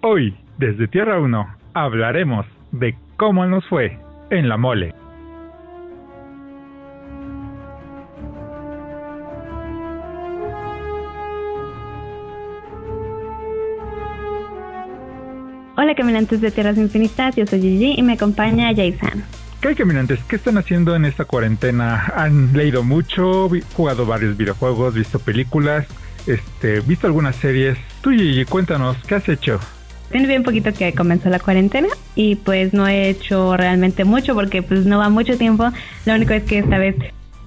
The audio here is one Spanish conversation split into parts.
Hoy, desde Tierra 1, hablaremos de cómo nos fue en la mole. Hola caminantes de Tierras Infinitas, yo soy Gigi y me acompaña Jason. ¿Qué hay caminantes? ¿Qué están haciendo en esta cuarentena? ¿Han leído mucho? ¿Jugado varios videojuegos? ¿Visto películas? Este, ¿Visto algunas series? Tú Gigi, cuéntanos, ¿qué has hecho? Tiene bien poquito que comenzó la cuarentena y pues no he hecho realmente mucho porque pues no va mucho tiempo. Lo único es que esta vez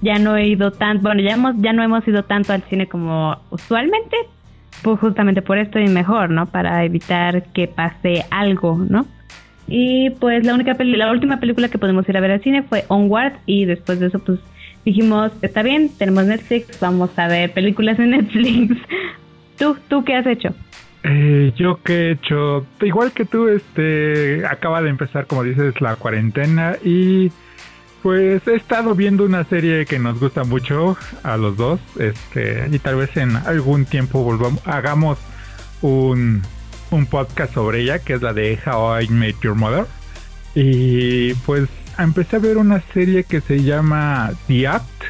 ya no he ido tanto, bueno, ya, hemos, ya no hemos ido tanto al cine como usualmente, pues justamente por esto y mejor, ¿no? Para evitar que pase algo, ¿no? Y pues la única la última película que podemos ir a ver al cine fue Onward y después de eso pues dijimos, está bien, tenemos Netflix, vamos a ver películas en Netflix. ¿Tú, tú qué has hecho? Eh, yo que he hecho, igual que tú, este, acaba de empezar, como dices, la cuarentena y pues he estado viendo una serie que nos gusta mucho a los dos, este, y tal vez en algún tiempo volvamos, hagamos un, un podcast sobre ella, que es la de How I Met Your Mother. Y pues empecé a ver una serie que se llama The Act,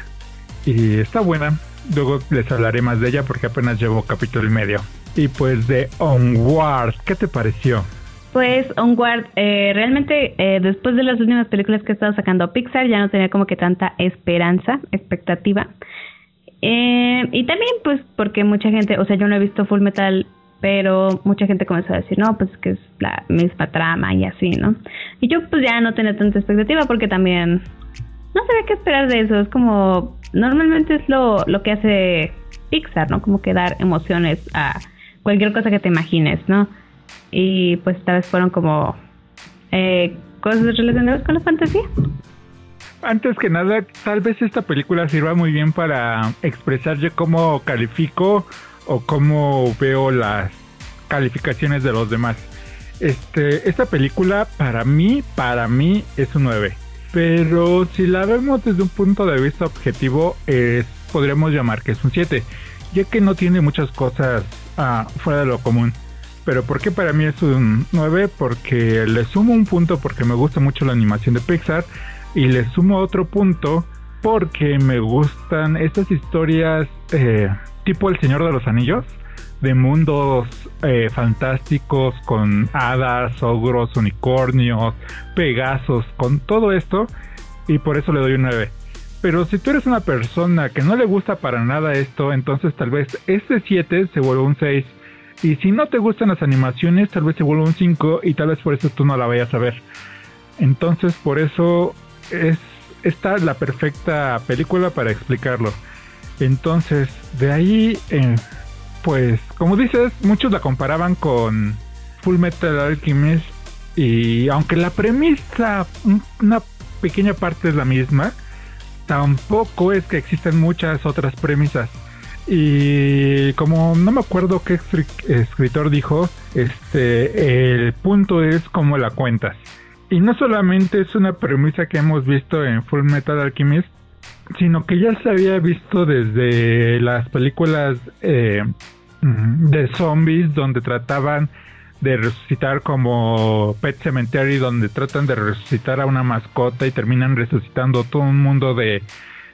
y está buena. Luego les hablaré más de ella porque apenas llevo capítulo y medio. Y pues de Onward, ¿qué te pareció? Pues Onward, eh, realmente eh, después de las últimas películas que ha estado sacando Pixar ya no tenía como que tanta esperanza, expectativa. Eh, y también pues porque mucha gente, o sea, yo no he visto Full Metal, pero mucha gente comenzó a decir, no, pues que es la misma trama y así, ¿no? Y yo pues ya no tenía tanta expectativa porque también no sabía qué esperar de eso, es como, normalmente es lo, lo que hace Pixar, ¿no? Como que dar emociones a cualquier cosa que te imagines, ¿no? y pues esta vez fueron como eh, cosas relacionadas con la fantasía. Antes que nada, tal vez esta película sirva muy bien para expresar yo cómo califico o cómo veo las calificaciones de los demás. Este, esta película para mí, para mí es un 9. Pero si la vemos desde un punto de vista objetivo, es, podríamos llamar que es un 7, ya que no tiene muchas cosas ah, fuera de lo común. Pero ¿por qué para mí es un 9? Porque le sumo un punto porque me gusta mucho la animación de Pixar y le sumo otro punto porque me gustan estas historias eh, tipo El Señor de los Anillos, de mundos eh, fantásticos con hadas, ogros, unicornios, pegasos, con todo esto y por eso le doy un 9. Pero si tú eres una persona que no le gusta para nada esto, entonces tal vez este 7 se vuelve un 6 y si no te gustan las animaciones, tal vez se vuelva un 5 y tal vez por eso tú no la vayas a ver. Entonces, por eso es esta la perfecta película para explicarlo. Entonces, de ahí, pues, como dices, muchos la comparaban con Full Metal Alchemist y aunque la premisa, una pequeña parte es la misma, tampoco es que existan muchas otras premisas. Y como no me acuerdo qué escritor dijo, este, el punto es cómo la cuentas. Y no solamente es una premisa que hemos visto en Full Metal Alchemist, sino que ya se había visto desde las películas eh, de zombies donde trataban de resucitar como Pet Cemetery, donde tratan de resucitar a una mascota y terminan resucitando todo un mundo de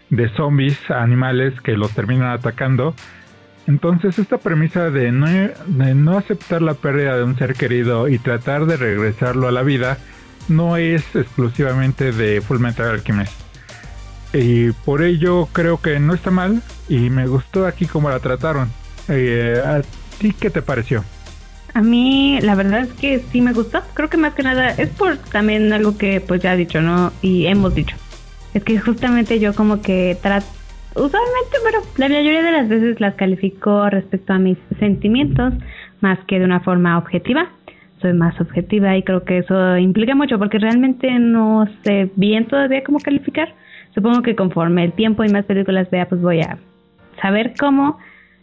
de zombies, animales que los terminan atacando. Entonces esta premisa de no, de no aceptar la pérdida de un ser querido y tratar de regresarlo a la vida no es exclusivamente de Full Metal Alchemist. Y por ello creo que no está mal y me gustó aquí cómo la trataron. Eh, ¿A ti qué te pareció? A mí la verdad es que sí me gustó. Creo que más que nada es por también algo que pues ya he dicho, ¿no? Y hemos dicho es que justamente yo como que trato, usualmente, pero la mayoría de las veces las califico respecto a mis sentimientos más que de una forma objetiva. Soy más objetiva y creo que eso implica mucho porque realmente no sé bien todavía cómo calificar. Supongo que conforme el tiempo y más películas vea, pues voy a saber cómo.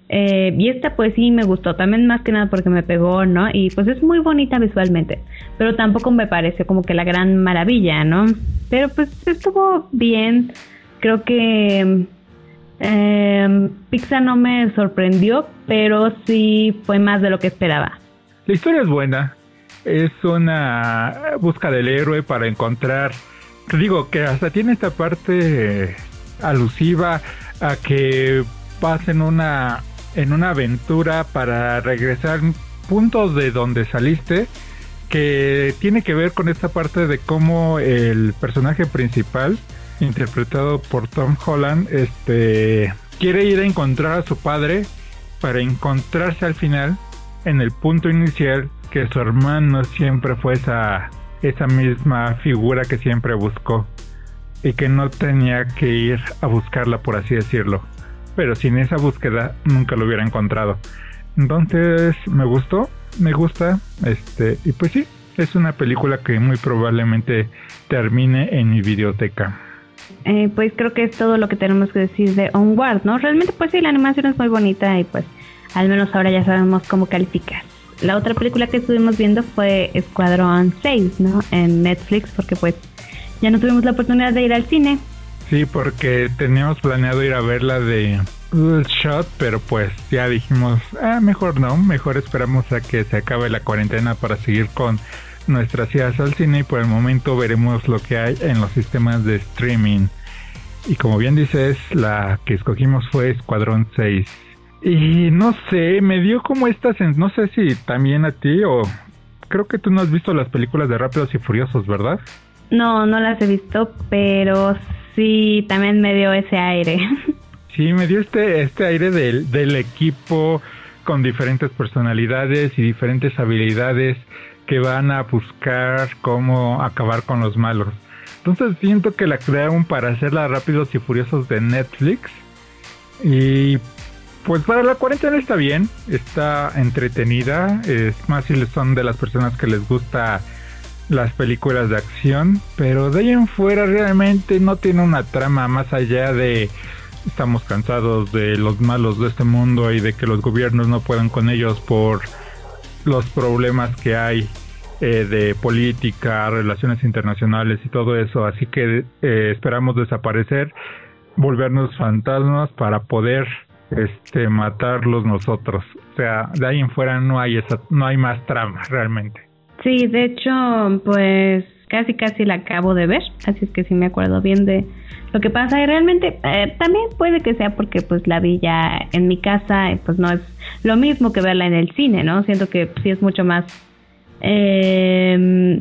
Eh, y esta pues sí me gustó, también más que nada porque me pegó, ¿no? Y pues es muy bonita visualmente, pero tampoco me pareció como que la gran maravilla, ¿no? Pero pues estuvo bien, creo que eh, Pixar no me sorprendió, pero sí fue más de lo que esperaba. La historia es buena, es una busca del héroe para encontrar, digo que hasta tiene esta parte alusiva a que pasen una en una aventura para regresar puntos de donde saliste que tiene que ver con esta parte de cómo el personaje principal interpretado por Tom Holland este quiere ir a encontrar a su padre para encontrarse al final en el punto inicial que su hermano siempre fue esa esa misma figura que siempre buscó y que no tenía que ir a buscarla por así decirlo pero sin esa búsqueda nunca lo hubiera encontrado. Entonces me gustó, me gusta, este, y pues sí, es una película que muy probablemente termine en mi biblioteca. Eh, pues creo que es todo lo que tenemos que decir de Onward, ¿no? Realmente pues sí, la animación es muy bonita y pues al menos ahora ya sabemos cómo calificar. La otra película que estuvimos viendo fue Escuadrón 6, ¿no? En Netflix, porque pues ya no tuvimos la oportunidad de ir al cine, Sí, porque teníamos planeado ir a ver la de Shot, pero pues ya dijimos, ah, mejor no, mejor esperamos a que se acabe la cuarentena para seguir con nuestras ideas al cine y por el momento veremos lo que hay en los sistemas de streaming. Y como bien dices, la que escogimos fue Escuadrón 6. Y no sé, me dio como esta no sé si también a ti o creo que tú no has visto las películas de Rápidos y Furiosos, ¿verdad? No, no las he visto, pero sí, también me dio ese aire. Sí, me dio este, este aire del, del equipo con diferentes personalidades y diferentes habilidades que van a buscar cómo acabar con los malos. Entonces siento que la crearon para hacerla rápidos y furiosos de Netflix. Y pues para la cuarentena está bien, está entretenida. Es más si son de las personas que les gusta las películas de acción, pero de ahí en fuera realmente no tiene una trama más allá de estamos cansados de los malos de este mundo y de que los gobiernos no puedan con ellos por los problemas que hay eh, de política, relaciones internacionales y todo eso, así que eh, esperamos desaparecer, volvernos fantasmas para poder este matarlos nosotros. O sea, de ahí en fuera no hay esa, no hay más trama realmente. Sí, de hecho, pues casi casi la acabo de ver, así es que sí me acuerdo bien de lo que pasa y realmente eh, también puede que sea porque pues la vi ya en mi casa pues no es lo mismo que verla en el cine, ¿no? Siento que sí es mucho más eh,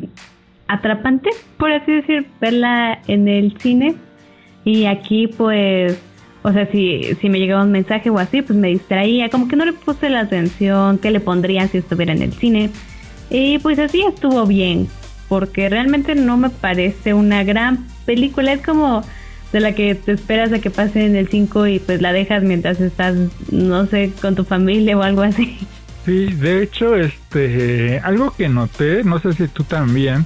atrapante, por así decir, verla en el cine y aquí pues o sea, si, si me llegaba un mensaje o así, pues me distraía, como que no le puse la atención que le pondría si estuviera en el cine. Y pues así estuvo bien, porque realmente no me parece una gran película, es como de la que te esperas a que pase en el 5 y pues la dejas mientras estás, no sé, con tu familia o algo así. Sí, de hecho, este, algo que noté, no sé si tú también,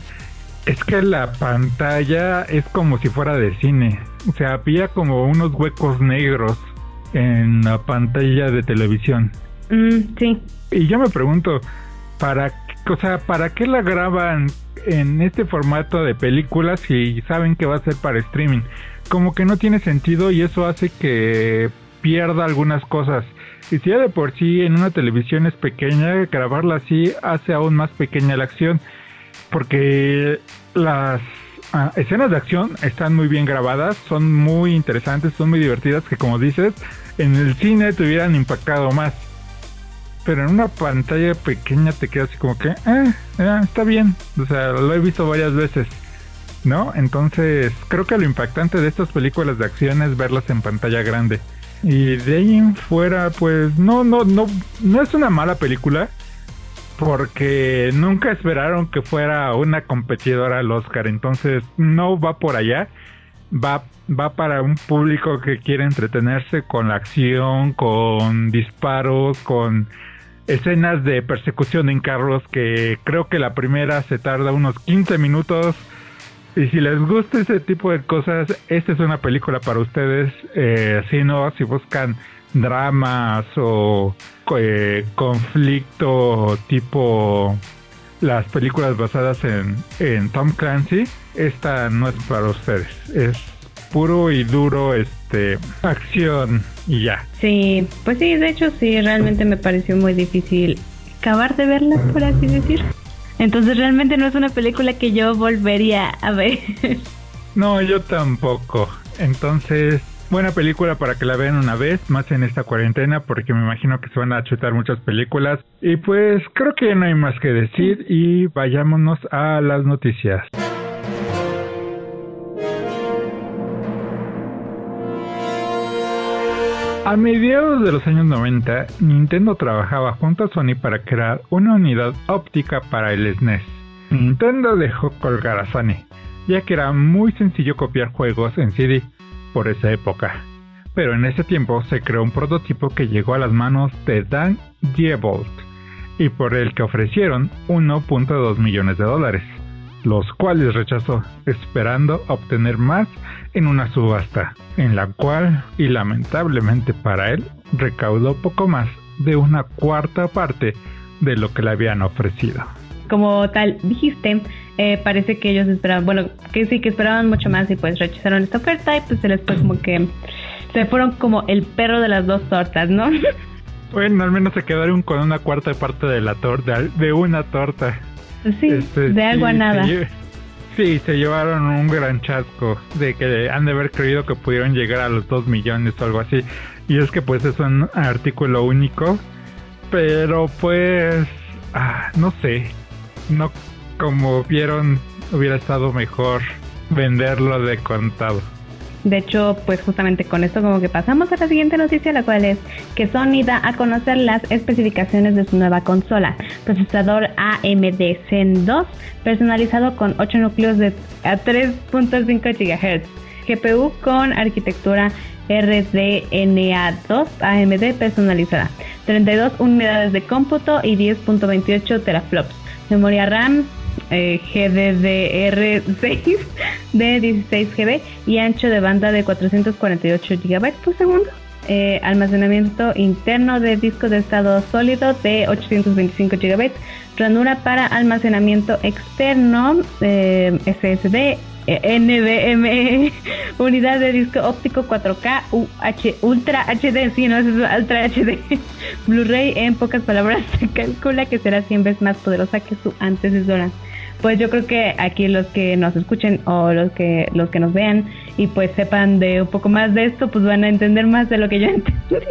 es que la pantalla es como si fuera de cine. O sea, había como unos huecos negros en la pantalla de televisión. Mm, sí. Y yo me pregunto, ¿para o sea, ¿para qué la graban en este formato de películas si saben que va a ser para streaming? Como que no tiene sentido y eso hace que pierda algunas cosas. Y si ya de por sí en una televisión es pequeña, grabarla así hace aún más pequeña la acción. Porque las ah, escenas de acción están muy bien grabadas, son muy interesantes, son muy divertidas, que como dices, en el cine te hubieran impactado más pero en una pantalla pequeña te quedas así como que, eh, está bien, o sea, lo he visto varias veces, ¿no? Entonces, creo que lo impactante de estas películas de acción es verlas en pantalla grande. Y de ahí en fuera, pues, no, no, no, no es una mala película, porque nunca esperaron que fuera una competidora al Oscar, entonces no va por allá, va va para un público que quiere entretenerse con la acción, con disparos, con escenas de persecución en carros que creo que la primera se tarda unos 15 minutos. Y si les gusta ese tipo de cosas, esta es una película para ustedes. Eh, si no, si buscan dramas o eh, conflicto tipo las películas basadas en, en Tom Clancy, esta no es para ustedes. Es puro y duro este acción y ya. Sí, pues sí, de hecho sí, realmente me pareció muy difícil acabar de verla, por así decir. Entonces realmente no es una película que yo volvería a ver. No, yo tampoco. Entonces, buena película para que la vean una vez, más en esta cuarentena, porque me imagino que se van a chutar muchas películas. Y pues creo que no hay más que decir y vayámonos a las noticias. A mediados de los años 90, Nintendo trabajaba junto a Sony para crear una unidad óptica para el SNES. Nintendo dejó colgar a Sony, ya que era muy sencillo copiar juegos en CD por esa época. Pero en ese tiempo se creó un prototipo que llegó a las manos de Dan Diebold y por el que ofrecieron 1.2 millones de dólares, los cuales rechazó, esperando obtener más en una subasta, en la cual, y lamentablemente para él, recaudó poco más de una cuarta parte de lo que le habían ofrecido. Como tal dijiste, eh, parece que ellos esperaban, bueno, que sí, que esperaban mucho más y pues rechazaron esta oferta y pues se les fue como que se fueron como el perro de las dos tortas, ¿no? Bueno, al menos se quedaron con una cuarta parte de la torta, de una torta. Sí, este, de algo a nada. Sí, se llevaron un gran chasco de que han de haber creído que pudieron llegar a los 2 millones o algo así. Y es que pues es un artículo único. Pero pues, ah, no sé. No, como vieron, hubiera estado mejor venderlo de contado. De hecho, pues justamente con esto como que pasamos a la siguiente noticia, la cual es que Sony da a conocer las especificaciones de su nueva consola. Procesador AMD Zen 2, personalizado con 8 núcleos de a 3.5 GHz. GPU con arquitectura RDNA2 AMD personalizada. 32 unidades de cómputo y 10.28 teraflops. Memoria RAM eh, GDDR6 de 16 GB y ancho de banda de 448 GB por segundo. Eh, almacenamiento interno de disco de estado sólido de 825 GB, ranura para almacenamiento externo eh, SSD, NVMe, unidad de disco óptico 4K UH, Ultra HD, sí, no, es Ultra HD, Blu-ray, en pocas palabras, se calcula que será 100 veces más poderosa que su antecesora pues yo creo que aquí los que nos escuchen o los que los que nos vean y pues sepan de un poco más de esto, pues van a entender más de lo que yo entendí.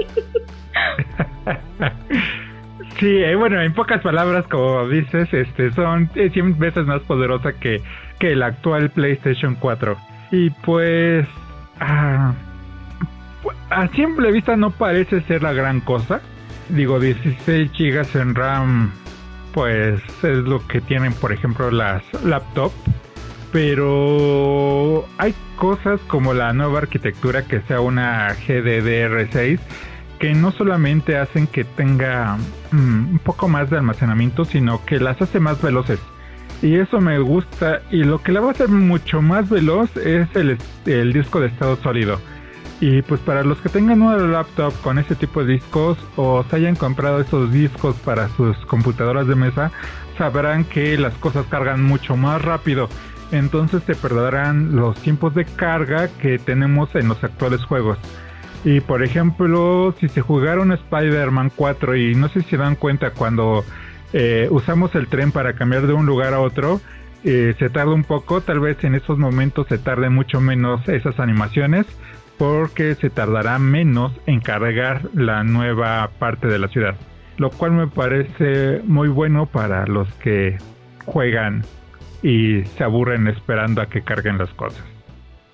Sí, eh, bueno, en pocas palabras, como dices, este son 100 veces más poderosa que, que el actual PlayStation 4. Y pues, ah, a simple vista no parece ser la gran cosa. Digo, 16 GB en RAM pues es lo que tienen por ejemplo las laptops pero hay cosas como la nueva arquitectura que sea una GDDR6 que no solamente hacen que tenga mm, un poco más de almacenamiento sino que las hace más veloces y eso me gusta y lo que la va a hacer mucho más veloz es el, disco de estado sólido y pues para los que tengan una laptop con ese tipo de discos o se hayan comprado esos discos para sus computadoras de mesa, sabrán que las cosas cargan mucho más rápido. Entonces te perderán los tiempos de carga que tenemos en los actuales juegos. Y por ejemplo, si se jugaron Spider-Man 4 y no sé si se dan cuenta cuando eh, usamos el tren para cambiar de un lugar a otro, eh, se tarda un poco, tal vez en esos momentos se tarde mucho menos esas animaciones porque se tardará menos en cargar la nueva parte de la ciudad, lo cual me parece muy bueno para los que juegan y se aburren esperando a que carguen las cosas.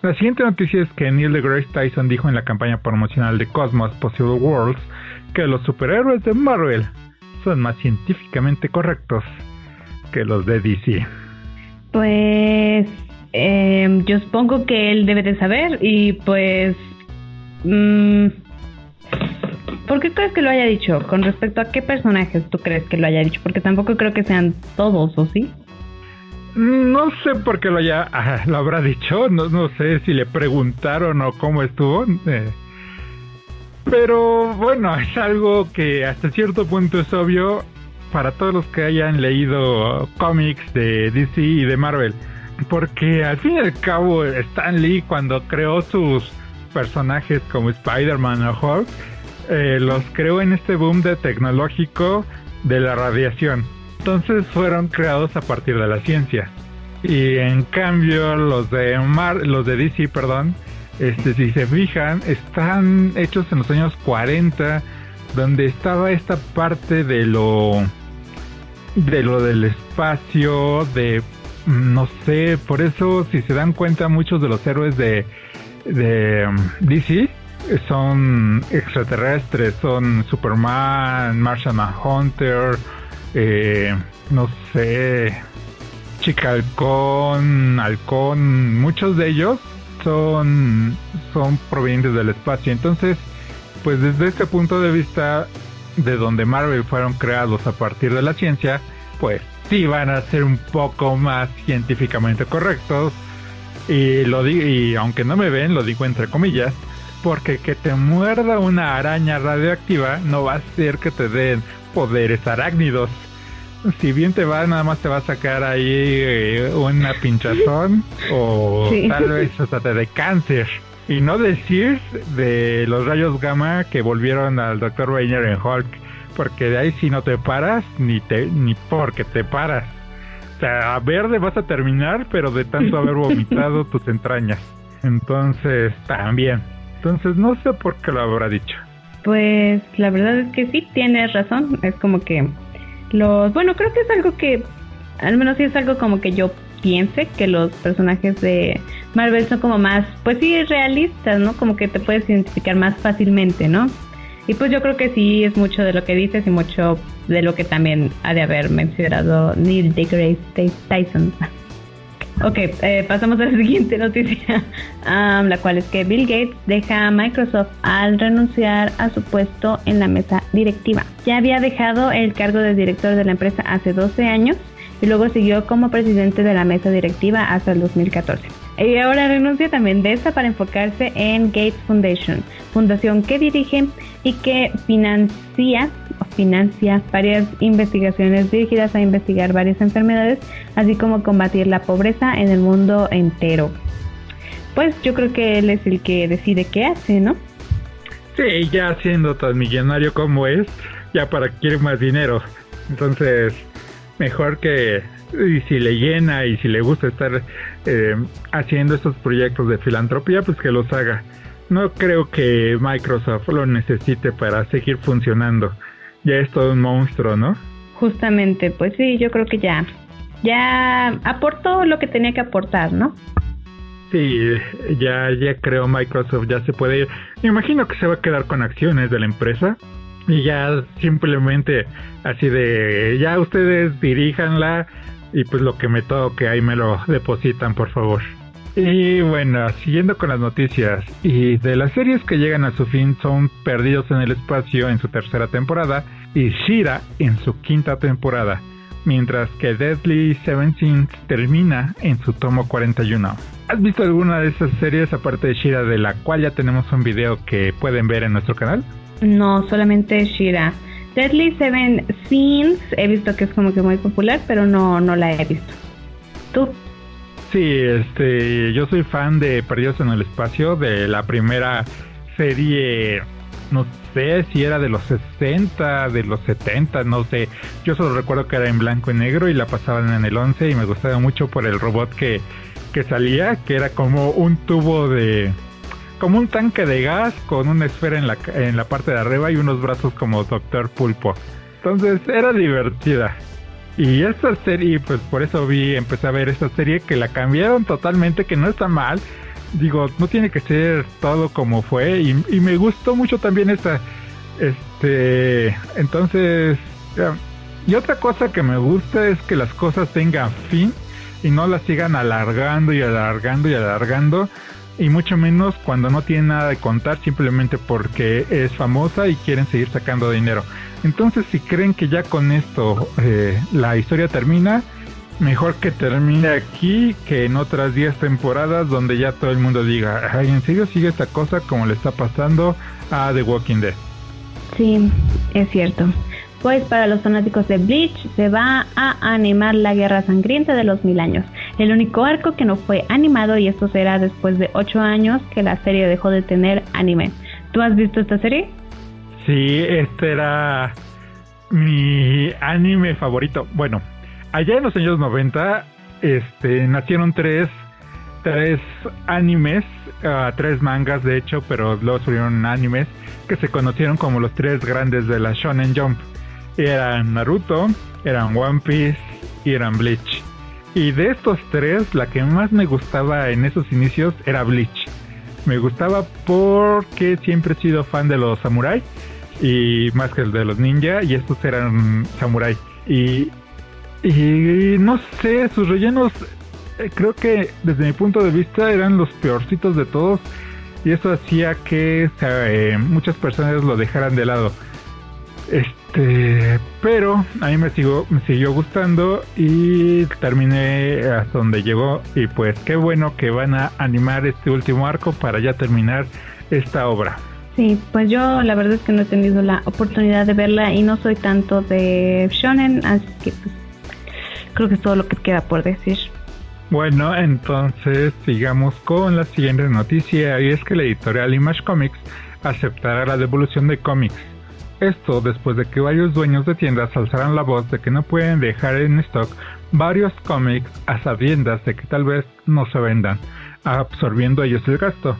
La siguiente noticia es que Neil deGrasse Tyson dijo en la campaña promocional de Cosmos Possible Worlds que los superhéroes de Marvel son más científicamente correctos que los de DC. Pues eh, yo supongo que él debe de saber y pues... Mmm, ¿Por qué crees que lo haya dicho? Con respecto a qué personajes tú crees que lo haya dicho? Porque tampoco creo que sean todos, ¿o sí? No sé por qué lo haya, lo habrá dicho, no, no sé si le preguntaron o cómo estuvo. Eh. pero bueno, es algo que hasta cierto punto es obvio para todos los que hayan leído cómics de DC y de Marvel porque al fin y al cabo Stan Lee cuando creó sus personajes como Spider-Man o Hulk, eh, los creó en este boom de tecnológico de la radiación. Entonces fueron creados a partir de la ciencia. Y en cambio los de Mar, los de DC, perdón, este si se fijan, están hechos en los años 40 donde estaba esta parte de lo de lo del espacio, de no sé, por eso si se dan cuenta muchos de los héroes de de um, DC son extraterrestres, son Superman, Martian Manhunter, eh, no sé, Chica Halcón, Halcón, muchos de ellos son, son provenientes del espacio. Entonces, pues desde este punto de vista de donde Marvel fueron creados a partir de la ciencia, pues sí van a ser un poco más científicamente correctos. Y lo digo, y aunque no me ven, lo digo entre comillas, porque que te muerda una araña radioactiva no va a ser que te den poderes arácnidos. Si bien te va, nada más te va a sacar ahí eh, una pinchazón o tal vez hasta te de cáncer. Y no decir de los rayos gamma que volvieron al Dr. Rainer en Hulk, porque de ahí si no te paras, ni te ni porque te paras. O sea, a verde vas a terminar, pero de tanto haber vomitado tus entrañas. Entonces, también. Entonces, no sé por qué lo habrá dicho. Pues la verdad es que sí, tienes razón. Es como que los... Bueno, creo que es algo que... Al menos sí es algo como que yo piense que los personajes de Marvel son como más, pues sí, realistas, ¿no? Como que te puedes identificar más fácilmente, ¿no? Y pues yo creo que sí es mucho de lo que dices y mucho de lo que también ha de haber mencionado Neil deGrasse Tyson. Ok, eh, pasamos a la siguiente noticia, la cual es que Bill Gates deja a Microsoft al renunciar a su puesto en la mesa directiva. Ya había dejado el cargo de director de la empresa hace 12 años y luego siguió como presidente de la mesa directiva hasta el 2014. Y ahora renuncia también de esta para enfocarse en Gates Foundation, fundación que dirige y que financia financia varias investigaciones dirigidas a investigar varias enfermedades, así como combatir la pobreza en el mundo entero. Pues yo creo que él es el que decide qué hace, ¿no? Sí, ya siendo tan millonario como es, ya para quiere más dinero. Entonces, mejor que si le llena y si le gusta estar eh, haciendo estos proyectos de filantropía, pues que los haga. No creo que Microsoft lo necesite para seguir funcionando ya es todo un monstruo, ¿no? Justamente, pues sí, yo creo que ya, ya aportó lo que tenía que aportar, ¿no? Sí, ya, ya creo Microsoft ya se puede ir. Me imagino que se va a quedar con acciones de la empresa y ya simplemente así de, ya ustedes diríjanla y pues lo que me toque ahí me lo depositan, por favor. Y bueno, siguiendo con las noticias, y de las series que llegan a su fin son Perdidos en el Espacio en su tercera temporada y Shira en su quinta temporada, mientras que Deadly Seven Sins termina en su tomo 41. ¿Has visto alguna de esas series aparte de Shira de la cual ya tenemos un video que pueden ver en nuestro canal? No, solamente Shira. Deadly Seven Sins he visto que es como que muy popular, pero no, no la he visto. ¿Tú? Sí, este, yo soy fan de Perdidos en el Espacio, de la primera serie, no sé si era de los 60, de los 70, no sé. Yo solo recuerdo que era en blanco y negro y la pasaban en el 11 y me gustaba mucho por el robot que, que salía, que era como un tubo de... como un tanque de gas con una esfera en la, en la parte de arriba y unos brazos como Doctor Pulpo. Entonces era divertida. Y esta serie, pues por eso vi, empecé a ver esta serie que la cambiaron totalmente, que no está mal. Digo, no tiene que ser todo como fue. Y, me gustó mucho también esta. Este. Entonces. y otra cosa que me gusta es que las cosas tengan fin y no las sigan alargando y alargando y alargando. Y mucho menos cuando no tienen nada de contar simplemente porque es famosa y quieren seguir sacando dinero. Entonces, si creen que ya con esto eh, la historia termina, mejor que termine aquí que en otras 10 temporadas donde ya todo el mundo diga, ay, ¿en serio sigue esta cosa como le está pasando a The Walking Dead? Sí, es cierto. Pues para los fanáticos de Bleach se va a animar la Guerra Sangrienta de los Mil Años, el único arco que no fue animado y esto será después de 8 años que la serie dejó de tener anime. ¿Tú has visto esta serie? Sí, este era mi anime favorito. Bueno, allá en los años 90 este, nacieron tres, tres animes, uh, tres mangas de hecho, pero luego fueron animes que se conocieron como los tres grandes de la Shonen Jump. Eran Naruto, eran One Piece y eran Bleach. Y de estos tres, la que más me gustaba en esos inicios era Bleach. Me gustaba porque siempre he sido fan de los samuráis y más que el de los ninja y estos eran samurai y y no sé sus rellenos eh, creo que desde mi punto de vista eran los peorcitos de todos y eso hacía que eh, muchas personas lo dejaran de lado. Este pero a mí me sigo me siguió gustando y terminé hasta donde llegó y pues qué bueno que van a animar este último arco para ya terminar esta obra Sí, pues yo la verdad es que no he tenido la oportunidad de verla y no soy tanto de shonen, así que pues, creo que es todo lo que queda por decir. Bueno, entonces sigamos con la siguiente noticia y es que la editorial Image Comics aceptará la devolución de cómics. Esto después de que varios dueños de tiendas alzaran la voz de que no pueden dejar en stock varios cómics a sabiendas de que tal vez no se vendan, absorbiendo ellos el gasto.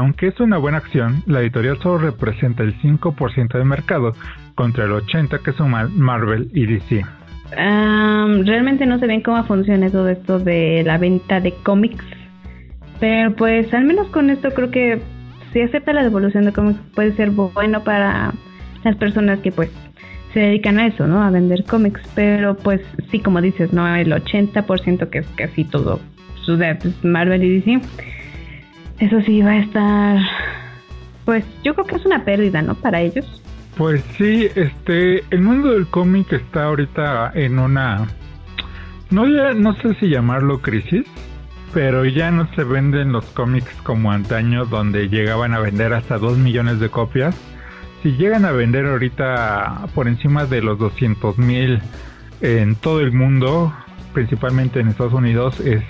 Aunque es una buena acción, la editorial solo representa el 5% del mercado contra el 80% que suman Marvel y DC. realmente no sé bien cómo funciona todo esto de la venta de cómics, pero pues al menos con esto creo que si acepta la devolución de cómics puede ser bueno para las personas que pues se dedican a eso, ¿no? A vender cómics, pero pues sí, como dices, ¿no? El 80% que es casi todo su pues, Marvel y DC eso sí va a estar, pues yo creo que es una pérdida, ¿no? Para ellos. Pues sí, este, el mundo del cómic está ahorita en una, no, no sé si llamarlo crisis, pero ya no se venden los cómics como antaño, donde llegaban a vender hasta 2 millones de copias. Si llegan a vender ahorita por encima de los 200 mil en todo el mundo, principalmente en Estados Unidos, es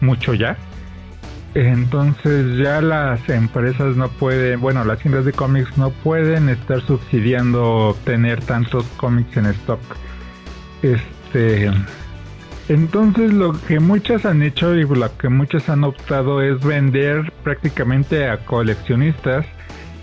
mucho ya. Entonces ya las empresas no pueden, bueno, las tiendas de cómics no pueden estar subsidiando tener tantos cómics en stock. Este, entonces lo que muchas han hecho y lo que muchas han optado es vender prácticamente a coleccionistas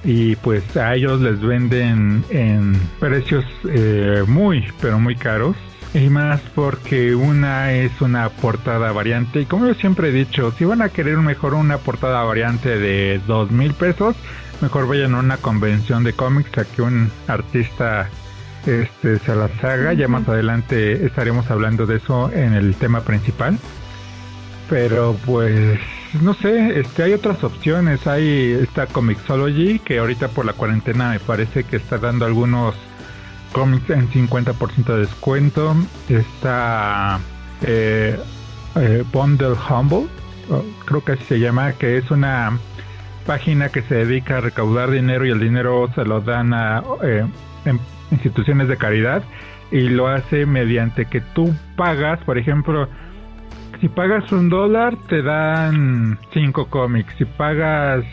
y pues a ellos les venden en precios eh, muy pero muy caros y más porque una es una portada variante. Y como yo siempre he dicho, si van a querer mejor una portada variante de dos mil pesos, mejor vayan a una convención de cómics a que un artista este, se las haga. Ya más adelante estaremos hablando de eso en el tema principal. Pero pues no sé, este hay otras opciones. Hay esta Comixology que ahorita por la cuarentena me parece que está dando algunos cómics en 50% de descuento. Está eh, eh, Bundle Humble, creo que así se llama, que es una página que se dedica a recaudar dinero y el dinero se lo dan a eh, instituciones de caridad y lo hace mediante que tú pagas, por ejemplo, si pagas un dólar te dan cinco cómics, si pagas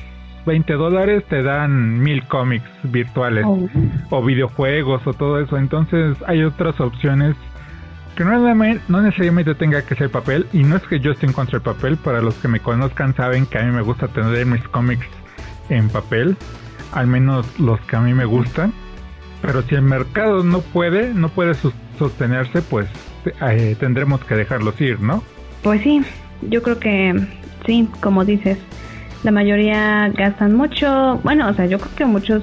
20 dólares te dan mil cómics virtuales oh. o videojuegos o todo eso. Entonces hay otras opciones que no, no necesariamente tenga que ser papel. Y no es que yo esté en contra del papel. Para los que me conozcan saben que a mí me gusta tener mis cómics en papel. Al menos los que a mí me gustan. Pero si el mercado no puede, no puede sostenerse, pues eh, tendremos que dejarlos ir, ¿no? Pues sí, yo creo que sí, como dices la mayoría gastan mucho, bueno, o sea, yo creo que muchos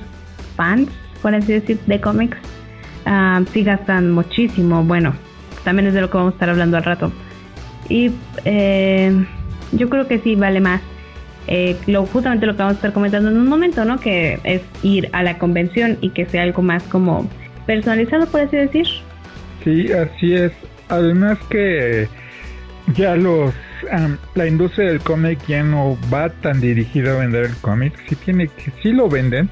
fans, por así decir, de cómics, uh, sí gastan muchísimo, bueno, también es de lo que vamos a estar hablando al rato. Y eh, yo creo que sí vale más. Eh, lo, justamente lo que vamos a estar comentando en un momento, ¿no? Que es ir a la convención y que sea algo más como personalizado, por así decir. Sí, así es. Además que ya los la industria del cómic ya no va tan dirigida a vender el cómic, sí tiene que sí lo venden,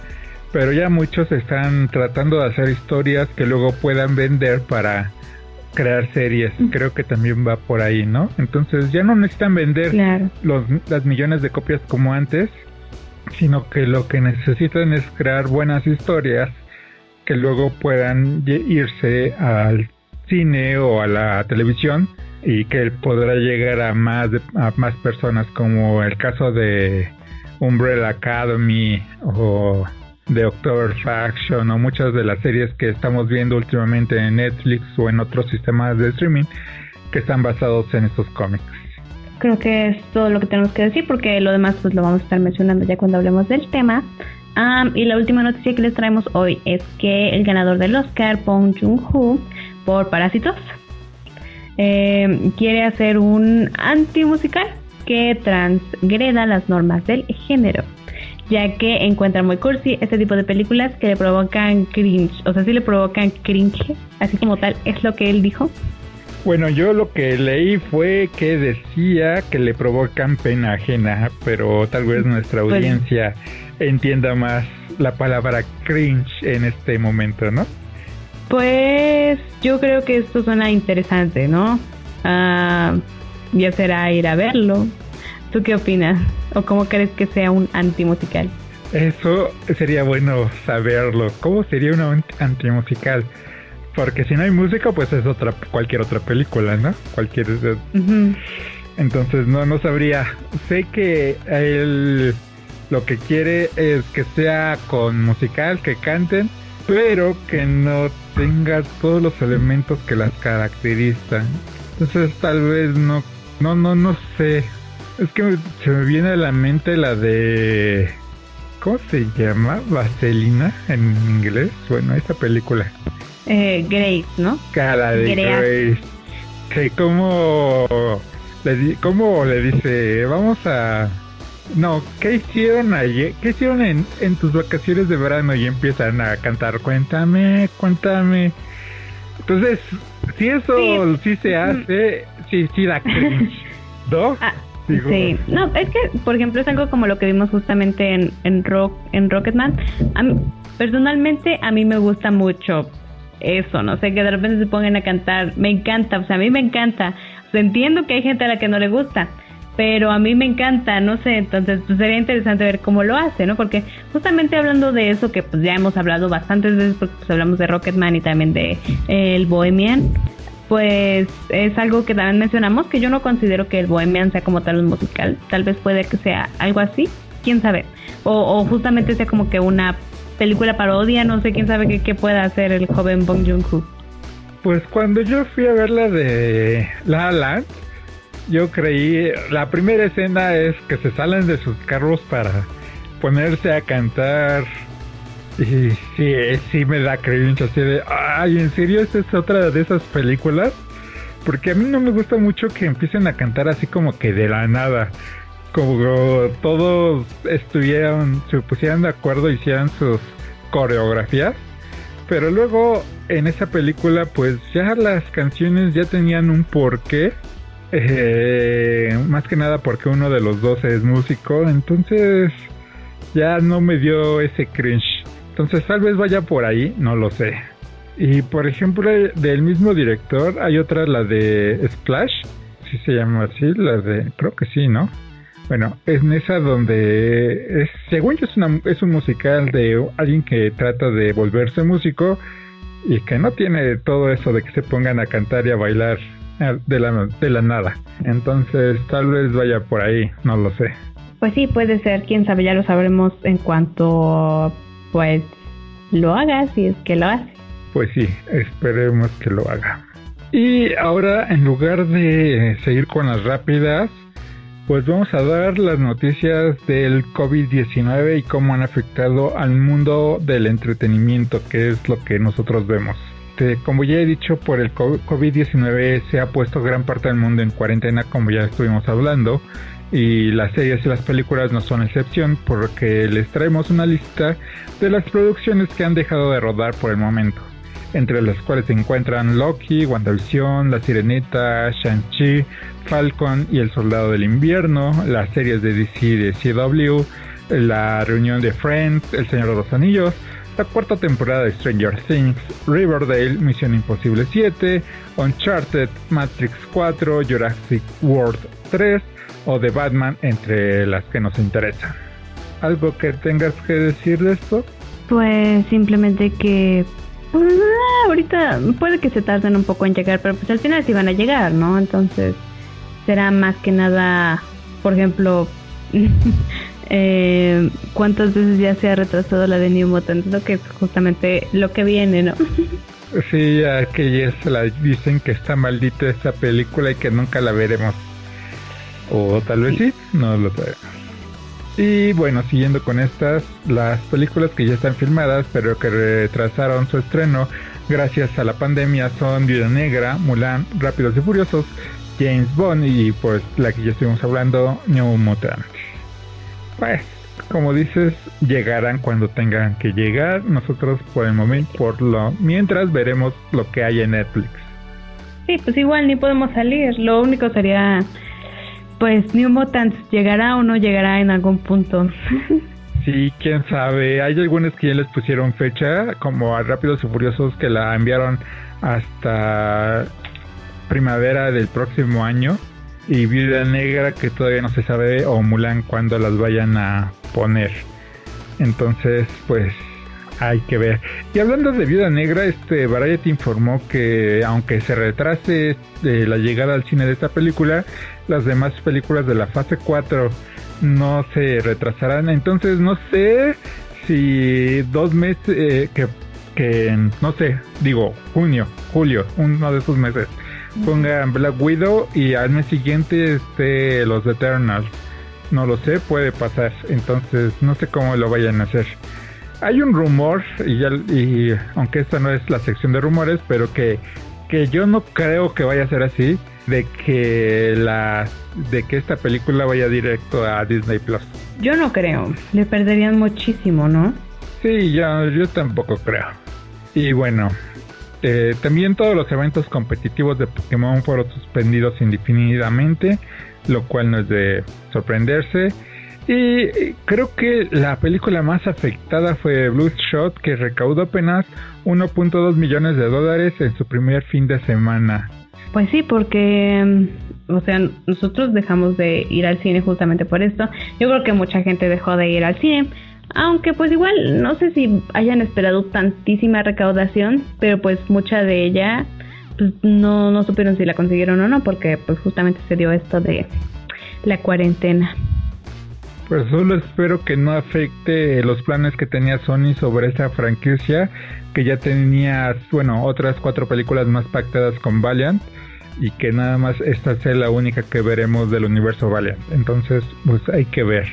pero ya muchos están tratando de hacer historias que luego puedan vender para crear series. Creo que también va por ahí, ¿no? Entonces ya no necesitan vender los, las millones de copias como antes, sino que lo que necesitan es crear buenas historias que luego puedan irse al cine o a la televisión y que podrá llegar a más a más personas como el caso de Umbrella Academy o de October Faction o muchas de las series que estamos viendo últimamente en Netflix o en otros sistemas de streaming que están basados en estos cómics. Creo que es todo lo que tenemos que decir porque lo demás pues lo vamos a estar mencionando ya cuando hablemos del tema. y la última noticia que les traemos hoy es que el ganador del Oscar, Bong Joon-ho, por Parásitos, eh, quiere hacer un anti-musical que transgreda las normas del género, ya que encuentra muy cursi este tipo de películas que le provocan cringe, o sea, si le provocan cringe, así como tal, es lo que él dijo. Bueno, yo lo que leí fue que decía que le provocan pena ajena, pero tal vez nuestra pues audiencia entienda más la palabra cringe en este momento, ¿no? Pues yo creo que esto suena interesante, ¿no? Ah, ya será ir a verlo. ¿Tú qué opinas? ¿O cómo crees que sea un antimusical? Eso sería bueno saberlo. ¿Cómo sería un antimusical? Porque si no hay música, pues es otra cualquier otra película, ¿no? Cualquier Entonces no no sabría. Sé que él lo que quiere es que sea con musical, que canten, pero que no tenga todos los elementos que las caracterizan. Entonces tal vez no, no, no, no sé. Es que se me viene a la mente la de... ¿Cómo se llama? Vaselina en inglés. Bueno, esa película. Eh, Grace, ¿no? Cara de Grace. Que como le, como le dice, vamos a no, ¿qué hicieron ayer? ¿Qué hicieron en, en tus vacaciones de verano? Y empiezan a cantar, cuéntame, cuéntame. Entonces, si eso sí, se hace, sí, sí da cringe, ¿no? Ah, sí, no, es que, por ejemplo, es algo como lo que vimos justamente en, en, Rock, en Rocketman. A personalmente, a mí me gusta mucho eso, no sé, que de repente se pongan a cantar. Me encanta, o sea, a mí me encanta. entiendo que hay gente a la que no le gusta pero a mí me encanta, no sé, entonces pues, sería interesante ver cómo lo hace, ¿no? Porque justamente hablando de eso, que pues ya hemos hablado bastantes veces, porque pues hablamos de Rocketman y también de eh, el Bohemian, pues es algo que también mencionamos, que yo no considero que el Bohemian sea como tal un musical, tal vez puede que sea algo así, quién sabe, o, o justamente sea como que una película parodia, no sé quién sabe qué, pueda hacer el joven Bong Joon-ho. Pues cuando yo fui a ver la de La Land, yo creí, la primera escena es que se salen de sus carros para ponerse a cantar. Y sí, sí me da cringe así de, ay, ¿en serio esta es otra de esas películas? Porque a mí no me gusta mucho que empiecen a cantar así como que de la nada. Como todos estuvieran, se pusieran de acuerdo, hicieran sus coreografías. Pero luego en esa película pues ya las canciones ya tenían un porqué eh, más que nada porque uno de los dos es músico, entonces ya no me dio ese cringe. Entonces tal vez vaya por ahí, no lo sé. Y por ejemplo, del mismo director hay otra, la de Splash, si se llama así, la de, creo que sí, ¿no? Bueno, es en esa donde, es, según yo es, una, es un musical de alguien que trata de volverse músico y que no tiene todo eso de que se pongan a cantar y a bailar de la, de la nada. Entonces tal vez vaya por ahí, no lo sé. Pues sí, puede ser, quién sabe, ya lo sabremos en cuanto pues lo haga, si es que lo hace. Pues sí, esperemos que lo haga. Y ahora en lugar de seguir con las rápidas, pues vamos a dar las noticias del COVID-19 y cómo han afectado al mundo del entretenimiento, que es lo que nosotros vemos. Este, como ya he dicho, por el COVID-19 se ha puesto gran parte del mundo en cuarentena, como ya estuvimos hablando, y las series y las películas no son excepción, porque les traemos una lista de las producciones que han dejado de rodar por el momento, entre las cuales se encuentran Loki, WandaVision, La Sirenita, Shang-Chi, Falcon y El Soldado del Invierno, las series de DC de CW, la reunión de Friends, El Señor de los Anillos, la cuarta temporada de Stranger Things, Riverdale, Misión Imposible 7, Uncharted, Matrix 4, Jurassic World 3 o The Batman entre las que nos interesan. ¿Algo que tengas que decir de esto? Pues simplemente que pues, ah, ahorita puede que se tarden un poco en llegar, pero pues al final sí van a llegar, ¿no? Entonces será más que nada, por ejemplo, eh, cuántas veces ya se ha retrasado la de New Mutant, lo que es justamente lo que viene, ¿no? sí, ya que ya se la dicen que está maldita esta película y que nunca la veremos. O tal vez sí, no lo sabemos. Y bueno, siguiendo con estas, las películas que ya están filmadas pero que retrasaron su estreno gracias a la pandemia son Vida Negra, Mulan, Rápidos y Furiosos, James Bond y pues la que ya estuvimos hablando, New Mutant. Pues, como dices, llegarán cuando tengan que llegar. Nosotros por el momento, por lo mientras veremos lo que hay en Netflix. Sí, pues igual ni podemos salir. Lo único sería pues New Mutants llegará o no llegará en algún punto. Sí, quién sabe. Hay algunos que ya les pusieron fecha, como a Rápidos y Furiosos que la enviaron hasta primavera del próximo año. Y Viuda Negra que todavía no se sabe, o Mulan cuando las vayan a poner. Entonces, pues hay que ver. Y hablando de Viuda Negra, este Variety informó que aunque se retrase de la llegada al cine de esta película, las demás películas de la fase 4 no se retrasarán. Entonces no sé si dos meses, eh, que no sé, digo junio, julio, uno de esos meses, pongan Black Widow y al mes siguiente este, los Eternals. No lo sé, puede pasar. Entonces no sé cómo lo vayan a hacer. Hay un rumor, y, ya, y aunque esta no es la sección de rumores, pero que, que yo no creo que vaya a ser así de que la de que esta película vaya directo a Disney Plus. Yo no creo, le perderían muchísimo, ¿no? Sí, yo, yo tampoco creo. Y bueno, eh, también todos los eventos competitivos de Pokémon fueron suspendidos indefinidamente, lo cual no es de sorprenderse. Y creo que la película más afectada fue Shot, que recaudó apenas 1.2 millones de dólares en su primer fin de semana. Pues sí, porque, mm, o sea, nosotros dejamos de ir al cine justamente por esto. Yo creo que mucha gente dejó de ir al cine. Aunque pues igual no sé si hayan esperado tantísima recaudación, pero pues mucha de ella pues no, no supieron si la consiguieron o no, porque pues justamente se dio esto de la cuarentena. Pues solo espero que no afecte los planes que tenía Sony sobre esa franquicia, que ya tenía, bueno, otras cuatro películas más pactadas con Valiant y que nada más esta sea la única que veremos del universo Valiant. Entonces, pues hay que ver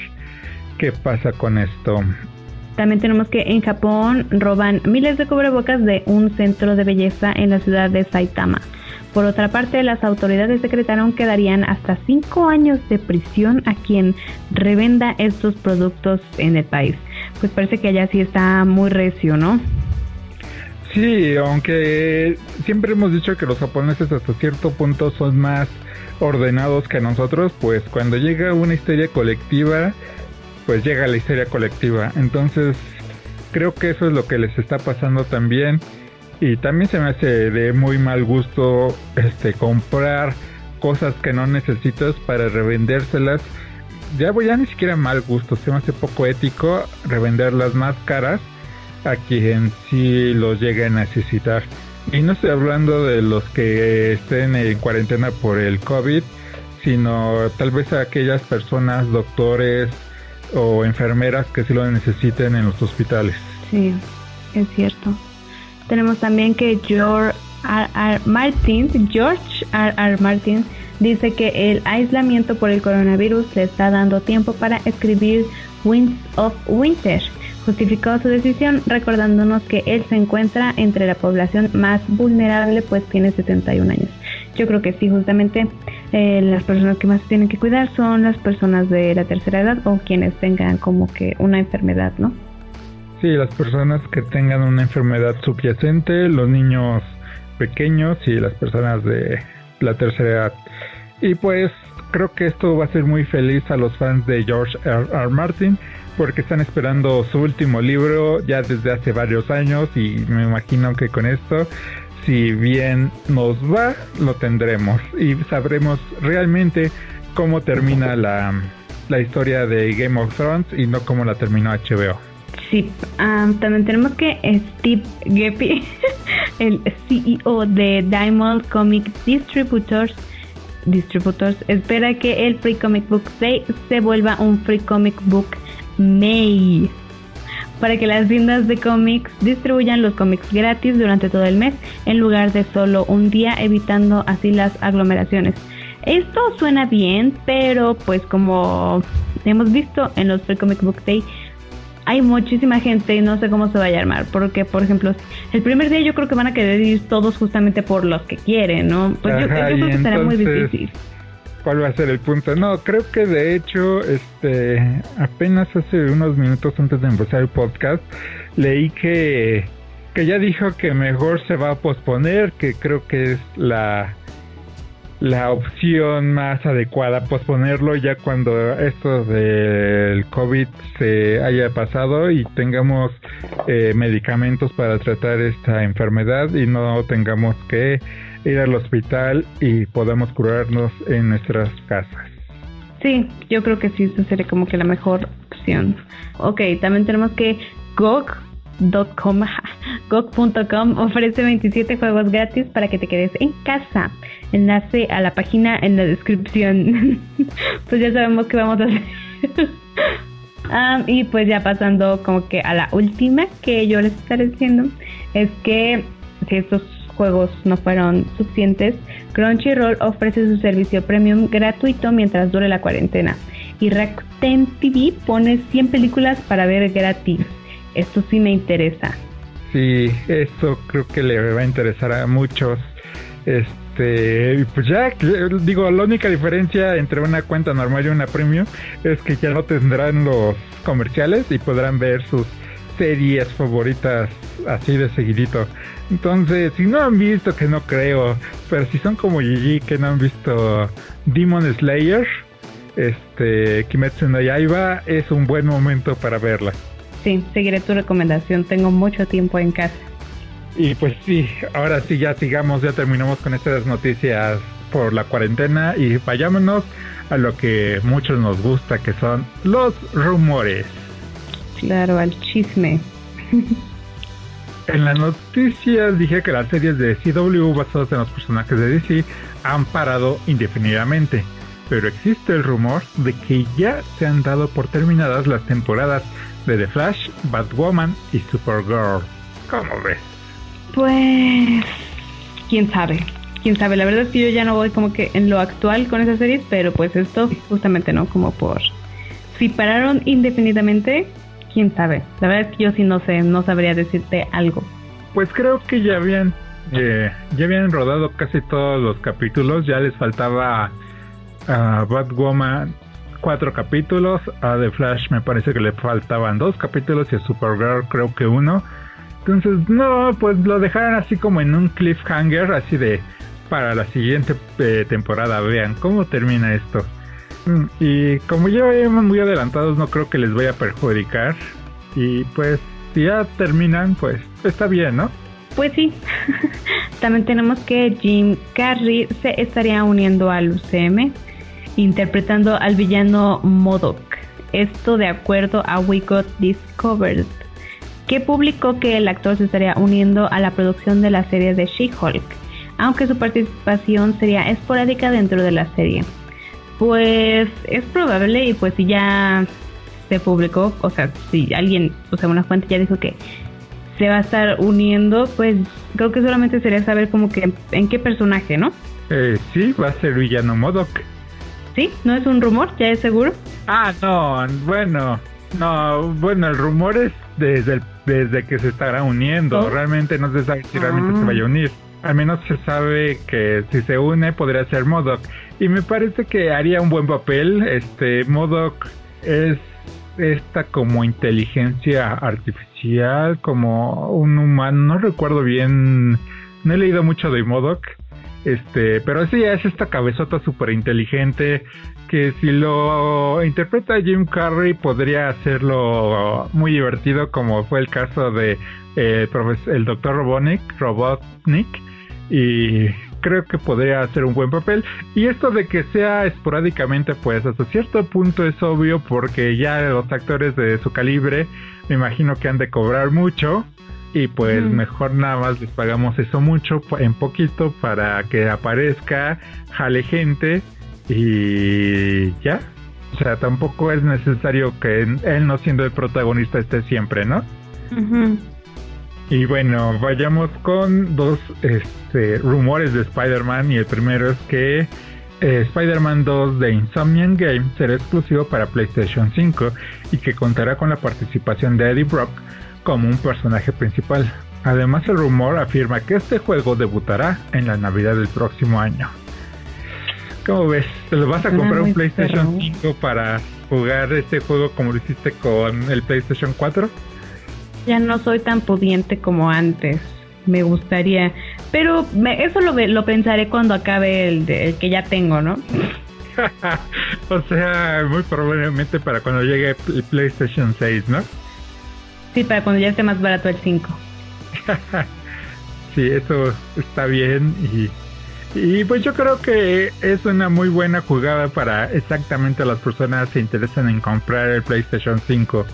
qué pasa con esto. También tenemos que en Japón roban miles de cubrebocas de un centro de belleza en la ciudad de Saitama. Por otra parte, las autoridades decretaron que darían hasta cinco años de prisión a quien revenda estos productos en el país. Pues parece que allá sí está muy recio, ¿no? Sí, aunque siempre hemos dicho que los japoneses hasta cierto punto son más ordenados que nosotros, pues cuando llega una histeria colectiva, pues llega la histeria colectiva. Entonces, creo que eso es lo que les está pasando también. Y también se me hace de muy mal gusto este comprar cosas que no necesitas para revendérselas. Ya voy ya ni siquiera mal gusto, se me hace poco ético revenderlas más caras a quien sí los llegue a necesitar. Y no estoy hablando de los que estén en cuarentena por el COVID, sino tal vez a aquellas personas, doctores o enfermeras que sí lo necesiten en los hospitales. Sí, es cierto. Tenemos también que George R. Martin, George R. R. Martin dice que el aislamiento por el coronavirus le está dando tiempo para escribir Winds of Winter Justificó su decisión recordándonos que él se encuentra entre la población más vulnerable, pues tiene 71 años. Yo creo que sí, justamente eh, las personas que más tienen que cuidar son las personas de la tercera edad o quienes tengan como que una enfermedad, ¿no? Sí, las personas que tengan una enfermedad subyacente, los niños pequeños y las personas de la tercera edad. Y pues creo que esto va a ser muy feliz a los fans de George R. R. Martin porque están esperando su último libro ya desde hace varios años y me imagino que con esto, si bien nos va, lo tendremos y sabremos realmente cómo termina la, la historia de Game of Thrones y no cómo la terminó HBO. Sí, también tenemos que Steve Geppi, el CEO de Diamond Comic Distributors, Distributors, espera que el Free Comic Book Day se vuelva un Free Comic Book May para que las tiendas de cómics distribuyan los cómics gratis durante todo el mes en lugar de solo un día, evitando así las aglomeraciones. Esto suena bien, pero pues como hemos visto en los Free Comic Book Day, hay muchísima gente y no sé cómo se vaya a armar. Porque, por ejemplo, el primer día yo creo que van a querer ir todos justamente por los que quieren, ¿no? Pues yo, creo que será muy difícil cuál va a ser el punto. No, creo que de hecho, este, apenas hace unos minutos antes de empezar el podcast, leí que, que ya dijo que mejor se va a posponer, que creo que es la, la opción más adecuada, posponerlo ya cuando esto del COVID se haya pasado y tengamos eh, medicamentos para tratar esta enfermedad y no tengamos que ir al hospital y podamos curarnos en nuestras casas. Sí, yo creo que sí, eso sería como que la mejor opción. Ok, también tenemos que GOG.com GOG.com ofrece 27 juegos gratis para que te quedes en casa. Enlace a la página en la descripción. pues ya sabemos qué vamos a hacer. Ah, y pues ya pasando como que a la última que yo les estaré diciendo es que si estos juegos no fueron suficientes, Crunchyroll ofrece su servicio premium gratuito mientras dure la cuarentena. Y Rakuten TV pone 100 películas para ver gratis. Esto sí me interesa. Sí, eso creo que le va a interesar a muchos. Este, pues ya, digo, la única diferencia entre una cuenta normal y una premium es que ya no tendrán los comerciales y podrán ver sus series favoritas así de seguidito. Entonces, si no han visto, que no creo, pero si son como Gigi que no han visto Demon Slayer, este Kimetsu no Yaiba es un buen momento para verla. Sí, seguiré tu recomendación, tengo mucho tiempo en casa. Y pues sí, ahora sí ya sigamos, ya terminamos con estas noticias por la cuarentena y vayámonos a lo que muchos nos gusta, que son los rumores. Claro, al chisme. en las noticias dije que las series de CW basadas en los personajes de DC han parado indefinidamente, pero existe el rumor de que ya se han dado por terminadas las temporadas de The Flash, Batwoman y Supergirl. ¿Cómo ves? Pues, quién sabe, quién sabe. La verdad es que yo ya no voy como que en lo actual con esas series, pero pues esto justamente no como por si pararon indefinidamente, quién sabe. La verdad es que yo sí no sé, no sabría decirte algo. Pues creo que ya habían eh, ya habían rodado casi todos los capítulos, ya les faltaba a Batwoman cuatro capítulos, a The Flash me parece que le faltaban dos capítulos y a Supergirl creo que uno. Entonces, no, pues lo dejaron así como en un cliffhanger, así de para la siguiente eh, temporada, vean cómo termina esto. Mm, y como ya vamos muy adelantados, no creo que les vaya a perjudicar. Y pues, si ya terminan, pues está bien, ¿no? Pues sí. También tenemos que Jim Carrey se estaría uniendo al UCM, interpretando al villano Modoc. Esto de acuerdo a We Got Discovered, que publicó que el actor se estaría uniendo a la producción de la serie de She-Hulk, aunque su participación sería esporádica dentro de la serie. Pues es probable y pues si ya se publicó, o sea, si alguien, o sea, una fuente ya dijo que se va a estar uniendo, pues creo que solamente sería saber como que en qué personaje, ¿no? Eh, sí, va a ser Villano Modoc. ¿Sí? ¿No es un rumor? ¿Ya es seguro? Ah, no, bueno, no, bueno, el rumor es desde, desde que se estará uniendo, oh. realmente no se sabe si realmente se vaya a unir. Al menos se sabe que si se une podría ser Modoc. Y me parece que haría un buen papel. Este Modoc es esta como inteligencia artificial, como un humano, no recuerdo bien, no he leído mucho de Modoc, este, pero sí es esta cabezota súper inteligente que si lo interpreta Jim Carrey podría hacerlo muy divertido como fue el caso de eh, el doctor Robotnik, Robotnik y creo que podría hacer un buen papel. Y esto de que sea esporádicamente, pues hasta cierto punto es obvio porque ya los actores de su calibre me imagino que han de cobrar mucho. Y pues mejor nada más les pagamos eso mucho en poquito para que aparezca, jale gente y ya. O sea, tampoco es necesario que él no siendo el protagonista esté siempre, ¿no? Y bueno, vayamos con dos este, rumores de Spider-Man y el primero es que eh, Spider-Man 2 de Insomniac Games será exclusivo para PlayStation 5 y que contará con la participación de Eddie Brock como un personaje principal. Además, el rumor afirma que este juego debutará en la Navidad del próximo año. ¿Cómo ves? ¿Te lo vas a comprar un PlayStation 5 para jugar este juego como lo hiciste con el PlayStation 4? Ya no soy tan pudiente como antes. Me gustaría. Pero eso lo, lo pensaré cuando acabe el, el que ya tengo, ¿no? o sea, muy probablemente para cuando llegue el PlayStation 6, ¿no? Sí, para cuando ya esté más barato el 5. sí, eso está bien y, y pues yo creo que es una muy buena jugada para exactamente las personas que se interesan en comprar el PlayStation 5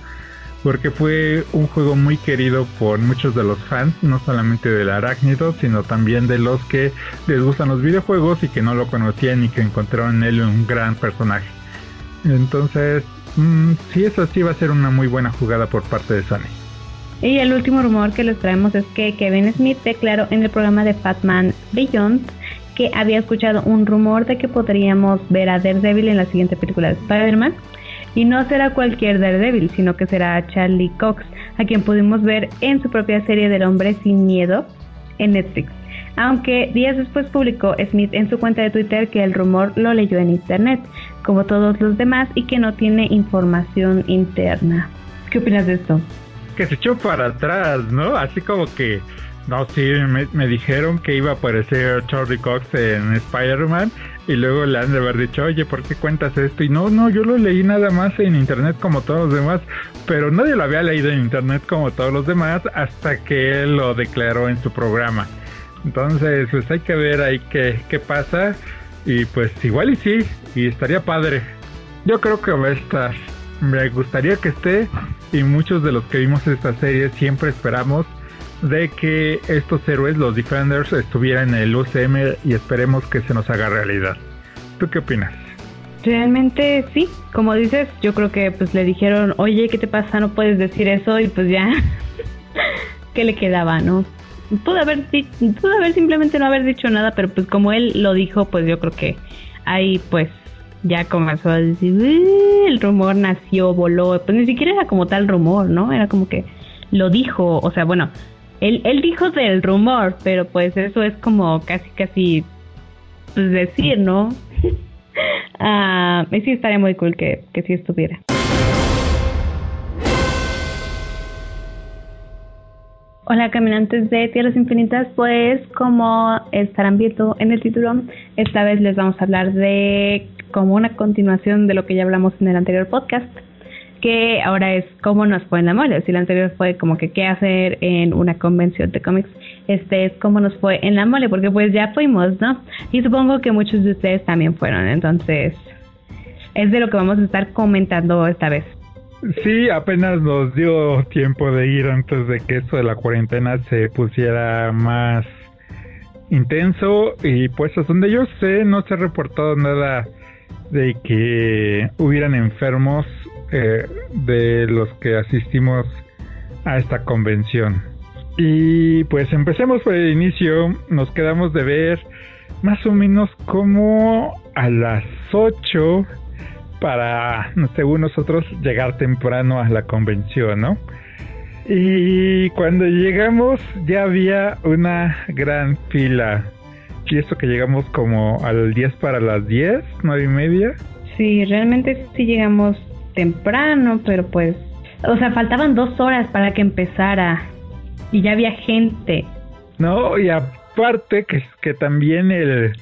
porque fue un juego muy querido por muchos de los fans, no solamente del arácnido, sino también de los que les gustan los videojuegos y que no lo conocían y que encontraron en él un gran personaje. Entonces, mm, si es así, va a ser una muy buena jugada por parte de Sony. Y el último rumor que les traemos es que Kevin Smith declaró en el programa de Fatman Beyond que había escuchado un rumor de que podríamos ver a Daredevil en la siguiente película de Spider-Man y no será cualquier Daredevil, sino que será Charlie Cox, a quien pudimos ver en su propia serie del hombre sin miedo en Netflix. Aunque días después publicó Smith en su cuenta de Twitter que el rumor lo leyó en internet, como todos los demás, y que no tiene información interna. ¿Qué opinas de esto? Que se echó para atrás, ¿no? Así como que no, sí, me, dijeron que iba a aparecer Charlie Cox en Spider-Man y luego le han de haber dicho, oye, ¿por qué cuentas esto? Y no, no, yo lo leí nada más en internet como todos los demás, pero nadie lo había leído en internet como todos los demás hasta que él lo declaró en su programa. Entonces, pues hay que ver ahí qué, qué pasa y pues igual y sí, y estaría padre. Yo creo que va a estar. Me gustaría que esté y muchos de los que vimos esta serie siempre esperamos de que estos héroes, los Defenders, estuvieran en el UCM y esperemos que se nos haga realidad. ¿Tú qué opinas? Realmente sí, como dices, yo creo que pues le dijeron, oye, ¿qué te pasa? No puedes decir eso y pues ya, ¿qué le quedaba, no? Pudo haber, pudo haber simplemente no haber dicho nada, pero pues como él lo dijo, pues yo creo que ahí pues ya comenzó a decir, el rumor nació, voló, pues ni siquiera era como tal rumor, ¿no? Era como que lo dijo, o sea, bueno, él, él dijo del rumor, pero pues eso es como casi, casi pues decir, ¿no? ah, sí estaría muy cool que, que sí estuviera. Hola caminantes de Tierras Infinitas, pues como estarán viendo en el título, esta vez les vamos a hablar de como una continuación de lo que ya hablamos en el anterior podcast, que ahora es cómo nos fue en la mole. Si la anterior fue como que qué hacer en una convención de cómics, este es cómo nos fue en la mole, porque pues ya fuimos, ¿no? Y supongo que muchos de ustedes también fueron, entonces es de lo que vamos a estar comentando esta vez. Sí, apenas nos dio tiempo de ir antes de que esto de la cuarentena se pusiera más intenso y pues hasta donde yo sé no se ha reportado nada de que hubieran enfermos eh, de los que asistimos a esta convención. Y pues empecemos por el inicio, nos quedamos de ver más o menos como a las 8 para, según nosotros, llegar temprano a la convención, ¿no? Y cuando llegamos ya había una gran fila. Y eso que llegamos como al 10 para las 10, 9 y media. Sí, realmente sí llegamos temprano, pero pues, o sea, faltaban dos horas para que empezara y ya había gente. No, y aparte que, que también el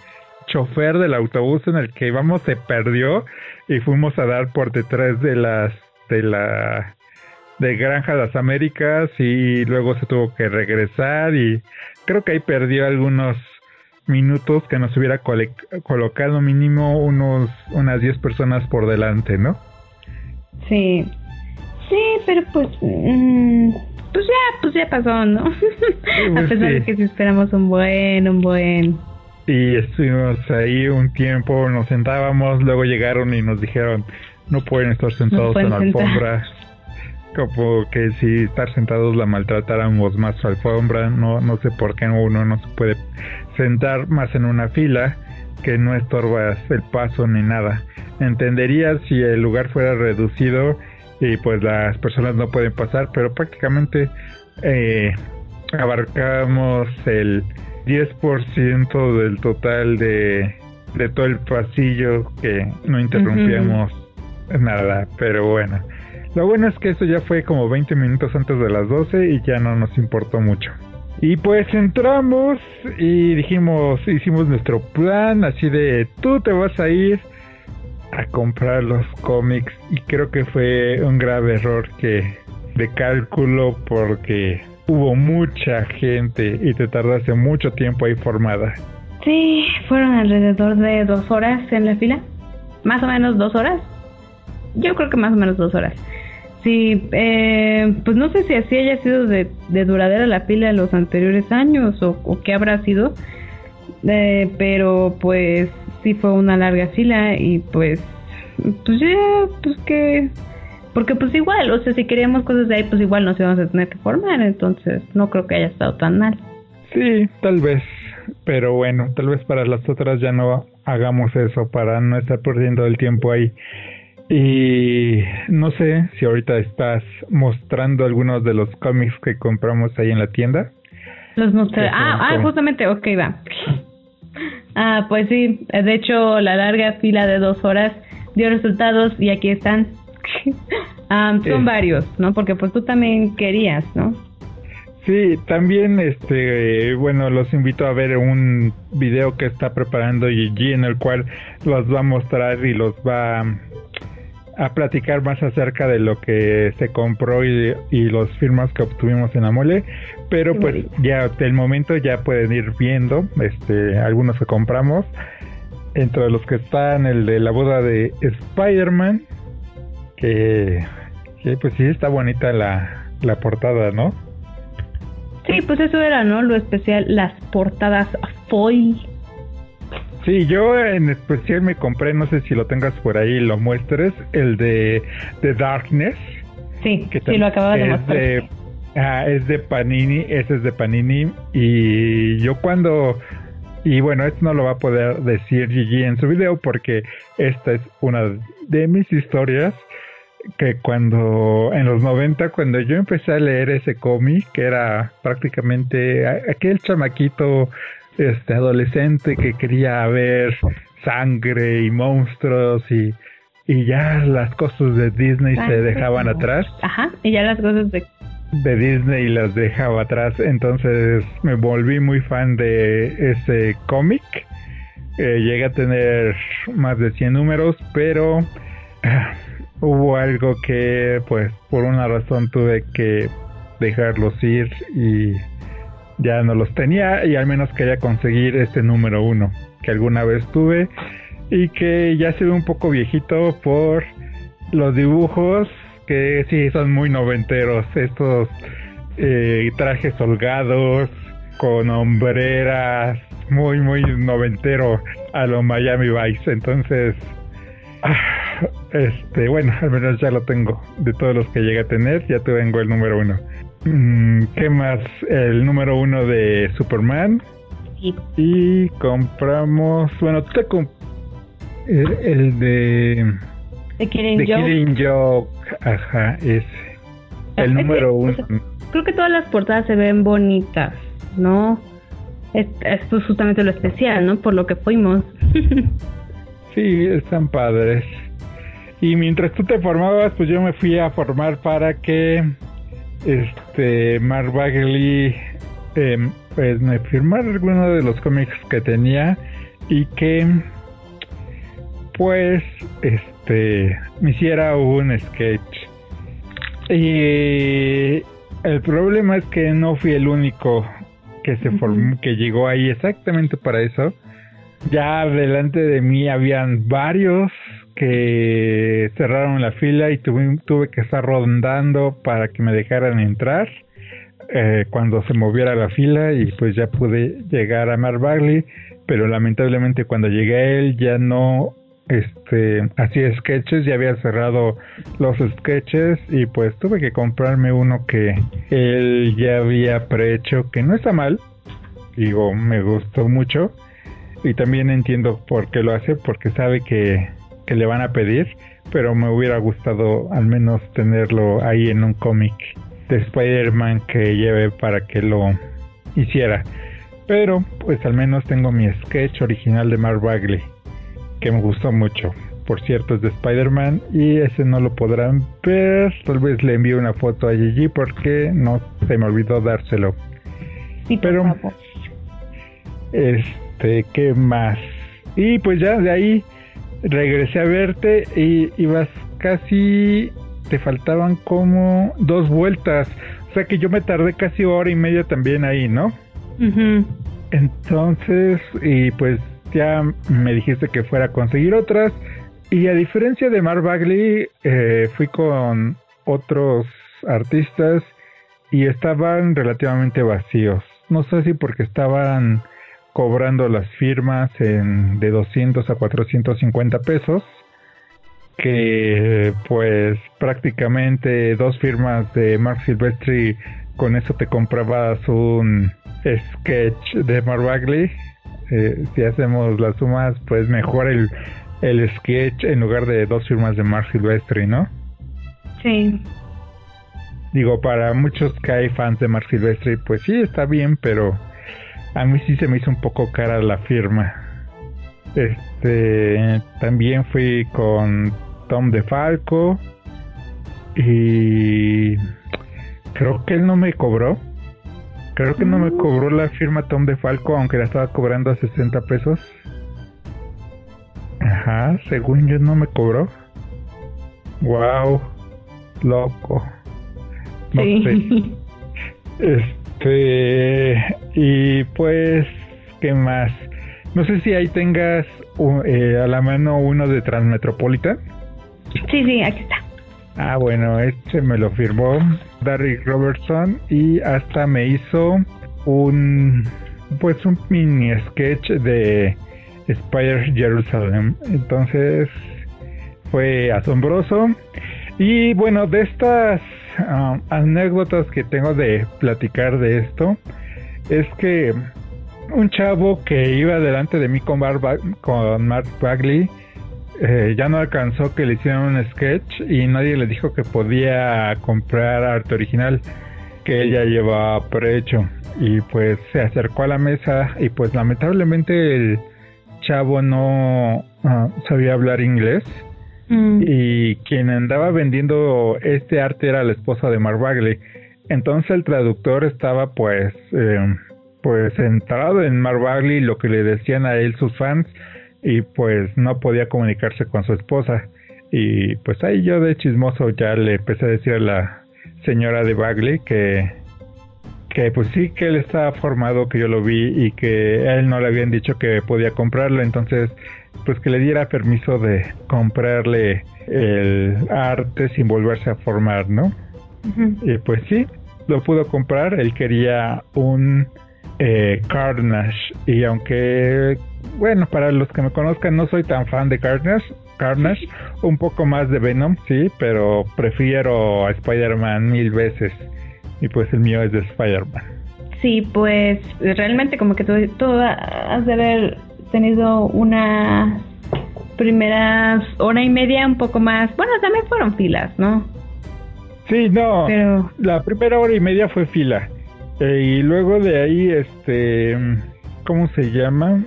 chofer del autobús en el que íbamos se perdió y fuimos a dar por detrás de las de la de Granja las Américas y luego se tuvo que regresar y creo que ahí perdió algunos minutos que nos hubiera colocado mínimo unos unas 10 personas por delante, ¿no? Sí. Sí, pero pues mm, pues ya, pues ya pasó, ¿no? A pesar de que si esperamos un buen, un buen y estuvimos ahí un tiempo, nos sentábamos, luego llegaron y nos dijeron, no pueden estar sentados en la alfombra. Como que si estar sentados la maltratáramos más su alfombra, no, no sé por qué uno no se puede sentar más en una fila que no estorbas el paso ni nada. Entendería si el lugar fuera reducido y pues las personas no pueden pasar, pero prácticamente eh, abarcamos el 10% del total de, de todo el pasillo que no interrumpíamos nada, pero bueno. Lo bueno es que eso ya fue como 20 minutos antes de las 12 y ya no nos importó mucho. Y pues entramos y dijimos, hicimos nuestro plan así de tú te vas a ir a comprar los cómics y creo que fue un grave error que de cálculo porque hubo mucha gente y te tardaste mucho tiempo ahí formada. Sí, fueron alrededor de dos horas en la fila. Más o menos dos horas. Yo creo que más o menos dos horas. Sí, eh, pues no sé si así haya sido de, duradera la fila en los anteriores años o, o qué habrá sido. Eh, pero pues sí fue una larga fila y pues, pues ya, pues que porque pues igual, o sea, si queríamos cosas de ahí, pues igual nos íbamos a tener que formar, entonces no creo que haya estado tan mal. Sí, tal vez, pero bueno, tal vez para las otras ya no hagamos eso, para no estar perdiendo el tiempo ahí. Y no sé si ahorita estás mostrando algunos de los cómics que compramos ahí en la tienda. Los mostré. Ah, ah, justamente, ok, va. Ah, pues sí, de hecho la larga fila de dos horas dio resultados y aquí están. son varios, ¿no? Porque pues tú también querías, ¿no? Sí, también, este, bueno, los invito a ver un video que está preparando Gigi en el cual los va a mostrar y los va a platicar más acerca de lo que se compró y, los firmas que obtuvimos en Amole, pero pues ya del momento ya pueden ir viendo, este, algunos que compramos, entre los que están el de la boda de Spider-Man, que, pues sí está bonita la, la portada, ¿no? Sí, pues eso era, ¿no? Lo especial, las portadas foil. Sí, yo en especial me compré, no sé si lo tengas por ahí, lo muestres, el de The Darkness. Sí, que sí, lo acababa de mostrar. ah, es de Panini, ese es de Panini. Y yo cuando y bueno, esto no lo va a poder decir Gigi en su video porque esta es una de mis historias que cuando en los 90 cuando yo empecé a leer ese cómic que era prácticamente aquel chamaquito este adolescente que quería ver sangre y monstruos y, y ya las cosas de Disney se dejaban atrás. Ajá, y ya las cosas de de Disney las dejaba atrás, entonces me volví muy fan de ese cómic. Eh, llegué a tener más de 100 números, pero ah, hubo algo que pues por una razón tuve que dejarlos ir y ya no los tenía y al menos quería conseguir este número uno que alguna vez tuve y que ya se ve un poco viejito por los dibujos que sí son muy noventeros estos eh, trajes holgados con hombreras muy muy noventero a lo Miami Vice. Entonces ah, este bueno al menos ya lo tengo de todos los que llegué a tener ya tengo el número uno qué más el número uno de Superman y compramos bueno tú te comp el de de Killing, Joke. Ajá, es el número uno. creo que todas las portadas se ven bonitas, ¿no? Esto es justamente lo especial, ¿no? Por lo que fuimos. sí, están padres. Y mientras tú te formabas, pues yo me fui a formar para que este Mark Bagley em, pues me firmara alguno de los cómics que tenía y que pues este este, me hiciera un sketch. Y el problema es que no fui el único que se formó, que llegó ahí exactamente para eso. Ya delante de mí habían varios que cerraron la fila y tuve, tuve que estar rondando para que me dejaran entrar eh, cuando se moviera la fila y pues ya pude llegar a Mar Bagley, pero lamentablemente cuando llegué a él ya no este hacía sketches, ya había cerrado los sketches y pues tuve que comprarme uno que él ya había prehecho, que no está mal, digo, me gustó mucho y también entiendo por qué lo hace, porque sabe que, que le van a pedir, pero me hubiera gustado al menos tenerlo ahí en un cómic de Spider-Man que lleve para que lo hiciera. Pero pues al menos tengo mi sketch original de Mark Bagley, que me gustó mucho. Por cierto, es de Spider-Man y ese no lo podrán ver. Tal vez le envíe una foto a Gigi porque no se me olvidó dárselo. Sí, Pero, este, ¿qué más? Y pues ya de ahí regresé a verte y ibas casi te faltaban como dos vueltas. O sea que yo me tardé casi hora y media también ahí, ¿no? Entonces, y pues ya me dijiste que fuera a conseguir otras. Y a diferencia de Mar Bagley, eh, fui con otros artistas y estaban relativamente vacíos. No sé si porque estaban cobrando las firmas en de 200 a 450 pesos que pues prácticamente dos firmas de Mark Silvestri con eso te comprabas un sketch de Mark Bagley eh, si hacemos las sumas pues mejor el, el sketch en lugar de dos firmas de Mark Silvestri ¿no? Sí digo para muchos que hay fans de Mark Silvestri pues sí está bien pero a mí sí se me hizo un poco cara la firma este también fui con Tom DeFalco y creo que él no me cobró. Creo que no me mm. cobró la firma Tom DeFalco, aunque la estaba cobrando a 60 pesos. Ajá, según yo no me cobró. Wow, loco. No sé. Este, y pues, ¿qué más? No sé si ahí tengas eh, a la mano uno de Transmetropolitan. Sí, sí, aquí está. Ah, bueno, este me lo firmó Darry Robertson y hasta me hizo un pues un mini sketch de Spire Jerusalem. Entonces fue asombroso. Y bueno, de estas ah, anécdotas que tengo de platicar de esto, es que un chavo que iba delante de mí con, con Mark Bagley eh, ya no alcanzó que le hicieran un sketch y nadie le dijo que podía comprar arte original que ella llevaba prehecho. Y pues se acercó a la mesa y pues lamentablemente el chavo no ah, sabía hablar inglés mm. y quien andaba vendiendo este arte era la esposa de Mark Bagley. Entonces el traductor estaba pues eh, pues centrado en Mark Bagley lo que le decían a él sus fans y pues no podía comunicarse con su esposa. Y pues ahí yo de chismoso ya le empecé a decir a la señora de Bagley que que pues sí que él estaba formado que yo lo vi y que a él no le habían dicho que podía comprarlo. Entonces pues que le diera permiso de comprarle el arte sin volverse a formar no y pues sí lo pudo comprar él quería un eh, Carnage y aunque bueno, para los que me conozcan, no soy tan fan de Carnage. Carnage, un poco más de Venom, sí, pero prefiero a Spider-Man mil veces. Y pues el mío es de Spider-Man. Sí, pues realmente como que tú, has de haber tenido una primeras hora y media un poco más. Bueno, también fueron filas, ¿no? Sí, no. Pero... La primera hora y media fue fila. Eh, y luego de ahí, este. ¿Cómo se llama?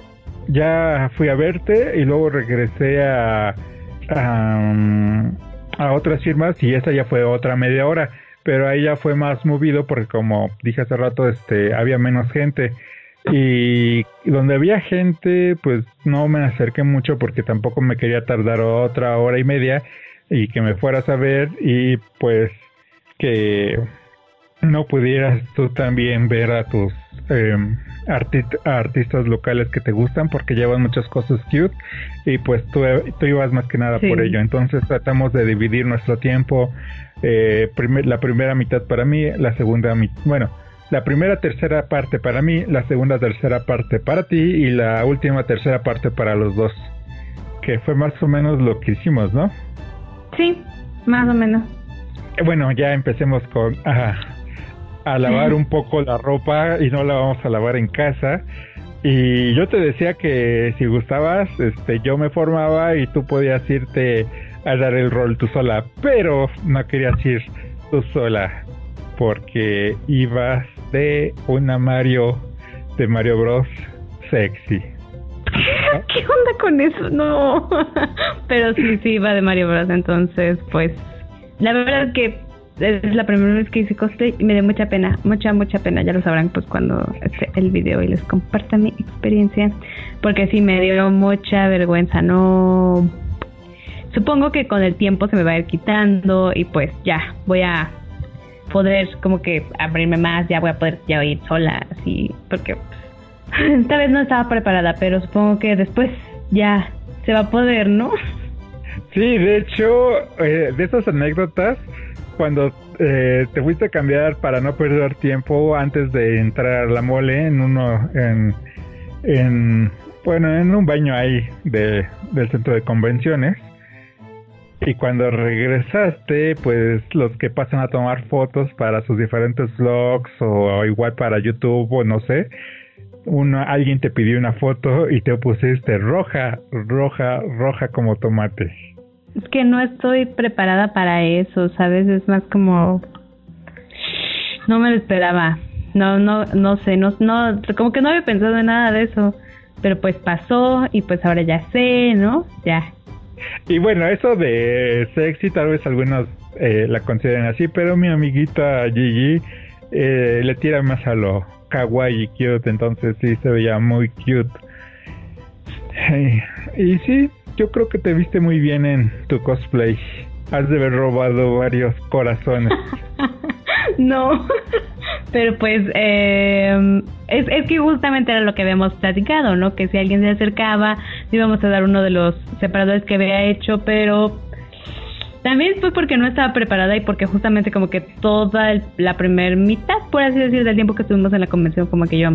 ya fui a verte y luego regresé a, a, otras firmas y esta ya fue otra media hora, pero ahí ya fue más movido porque como dije hace rato, este, había menos gente y donde había gente, pues no me acerqué mucho porque tampoco me quería tardar otra hora y media y que me fueras a ver y pues que no pudieras tú también ver a tus eh, artistas locales que te gustan porque llevan muchas cosas cute y pues tú, tú ibas más que nada por ello. Entonces tratamos de dividir nuestro tiempo. Eh, la primera mitad para mí, la segunda mitad, bueno, la primera tercera parte para mí, la segunda tercera parte para ti y la última tercera parte para los dos. Que fue más o menos lo que hicimos, ¿no? Sí, más o menos. Eh, bueno, ya empecemos con a lavar un poco la ropa y no la vamos a lavar en casa. Y yo te decía que si gustabas, este, yo me formaba y tú podías irte a dar el rol tú sola, pero no querías ir tú sola porque ibas de una Mario de Mario Bros sexy. ¿Qué onda con eso? No. Pero sí, sí, iba de Mario Bros. Entonces, pues, la verdad es que es la primera vez que hice cosplay y me dio mucha pena, mucha, mucha pena. Ya lo sabrán, pues, cuando esté el video y les comparta mi experiencia. Porque sí, me dio mucha vergüenza. No. Supongo que con el tiempo se me va a ir quitando y pues ya, voy a poder como que abrirme más, ya voy a poder ya ir sola, así, porque esta vez no estaba preparada, pero supongo que después ya se va a poder, ¿no? Sí, de hecho, eh, de esas anécdotas, cuando eh, te fuiste a cambiar para no perder tiempo antes de entrar a la mole en uno, en, en bueno, en un baño ahí de, del centro de convenciones, y cuando regresaste, pues los que pasan a tomar fotos para sus diferentes vlogs o igual para YouTube o no sé, una, alguien te pidió una foto y te pusiste roja, roja, roja como tomate. Es que no estoy preparada para eso, ¿sabes? Es más como... No me lo esperaba. No, no, no sé, no, no, como que no había pensado en nada de eso. Pero pues pasó y pues ahora ya sé, ¿no? Ya, y bueno, eso de sexy, tal vez algunos eh, la consideren así, pero mi amiguita Gigi eh, le tira más a lo kawaii cute, entonces sí se veía muy cute. y sí, yo creo que te viste muy bien en tu cosplay. Has de haber robado varios corazones. no, pero pues eh, es, es que justamente era lo que habíamos platicado, ¿no? Que si alguien se acercaba, íbamos a dar uno de los separadores que había hecho, pero también fue porque no estaba preparada y porque justamente como que toda la primer mitad, por así decir, del tiempo que estuvimos en la convención, como que yo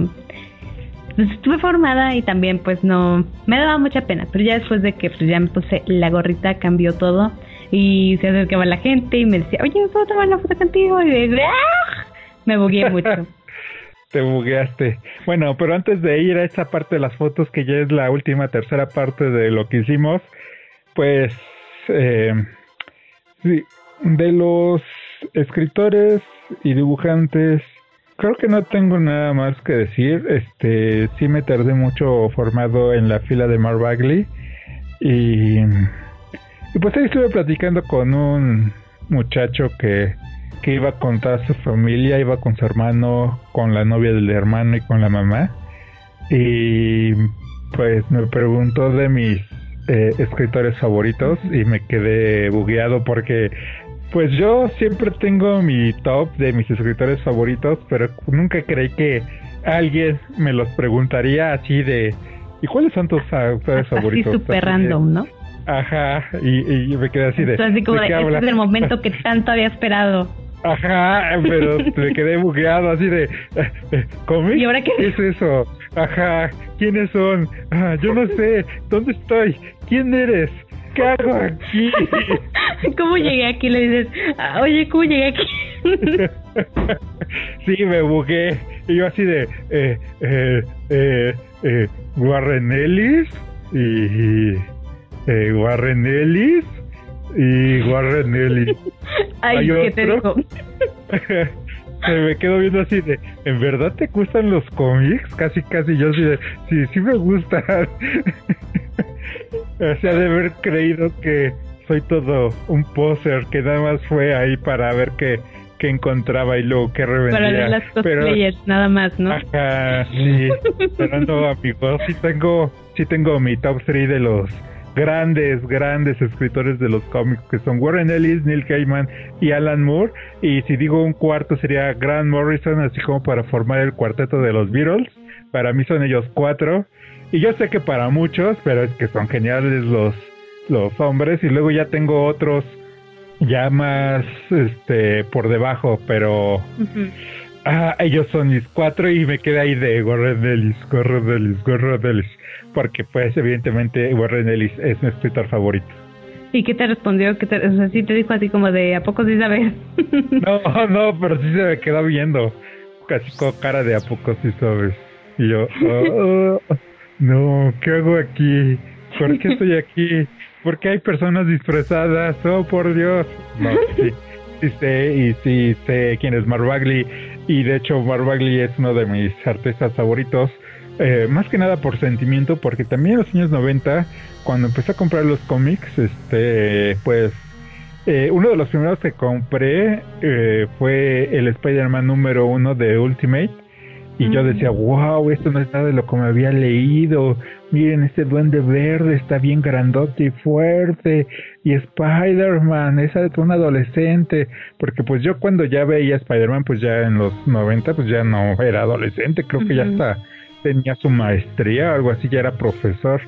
pues, estuve formada y también pues no, me daba mucha pena, pero ya después de que pues ya me puse la gorrita, cambió todo y se acercaba la gente y me decía, oye, ¿puedo tomar una foto contigo? Y de, ¡ah! me bugué mucho. Te bugueaste. Bueno, pero antes de ir a esa parte de las fotos, que ya es la última tercera parte de lo que hicimos, pues eh, de los escritores y dibujantes, creo que no tengo nada más que decir. Este, sí me tardé mucho formado en la fila de Mark Bagley y y pues ahí estuve platicando con un muchacho que, que iba con toda su familia, iba con su hermano, con la novia del hermano y con la mamá. Y pues me preguntó de mis eh, escritores favoritos y me quedé bugueado porque pues yo siempre tengo mi top de mis escritores favoritos, pero nunca creí que alguien me los preguntaría así de ¿y cuáles son tus autores favoritos? Así súper random, ¿no? Ajá, y, y me quedé así de. así como de, este es el momento que tanto había esperado. Ajá, pero me quedé bugueado así de. Eh, ¿Y ahora qué? es eso? Ajá, ¿quiénes son? Ah, yo no sé, ¿dónde estoy? ¿Quién eres? ¿Qué hago aquí? ¿Cómo llegué aquí? Le dices, ah, oye, ¿cómo llegué aquí? sí, me bugué. Y yo así de, eh, eh, eh, eh, Warren Ellis y eh, Warren Ellis y Warren Ellis. Ay, ¿qué te? Se me quedo viendo así de, ¿en verdad te gustan los cómics? Casi, casi yo así de, sí, sí me gustan. o sea, de haber creído que soy todo un poser que nada más fue ahí para ver qué, qué encontraba y luego qué revendía. Para ver las cosplayers, nada más, ¿no? Ajá, sí. pero no, amigos, sí tengo, sí tengo mi top 3 de los grandes, grandes escritores de los cómics, que son Warren Ellis, Neil Gaiman y Alan Moore. Y si digo un cuarto sería Grant Morrison, así como para formar el cuarteto de los Beatles. Para mí son ellos cuatro. Y yo sé que para muchos, pero es que son geniales los, los hombres. Y luego ya tengo otros ya más este por debajo, pero ah, ellos son mis cuatro y me queda ahí de Warren Ellis, Warren Ellis, Warren Ellis porque pues evidentemente Warren Ellis es mi escritor favorito. ¿Y qué te respondió? ¿Qué te, o sea, sí te dijo así como de, ¿a poco sí sabes? no, no, pero sí se me quedó viendo, casi con cara de, ¿a poco sí sabes? Y yo, oh, no, ¿qué hago aquí? ¿Por qué estoy aquí? ¿Por qué hay personas disfrazadas? Oh, por Dios. No, sí, sí sé, y sí sé quién es Mark Bagley, y de hecho Mark Bagley es uno de mis artistas favoritos eh, más que nada por sentimiento, porque también en los años 90, cuando empecé a comprar los cómics, este, pues eh, uno de los primeros que compré eh, fue el Spider-Man número uno de Ultimate. Y yo decía, wow, esto no es nada de lo que me había leído. Miren, este duende verde está bien grandote y fuerte. Y Spider-Man, es un adolescente. Porque pues yo cuando ya veía Spider-Man, pues ya en los 90, pues ya no era adolescente. Creo que ya está tenía su maestría, algo así, ya era profesor.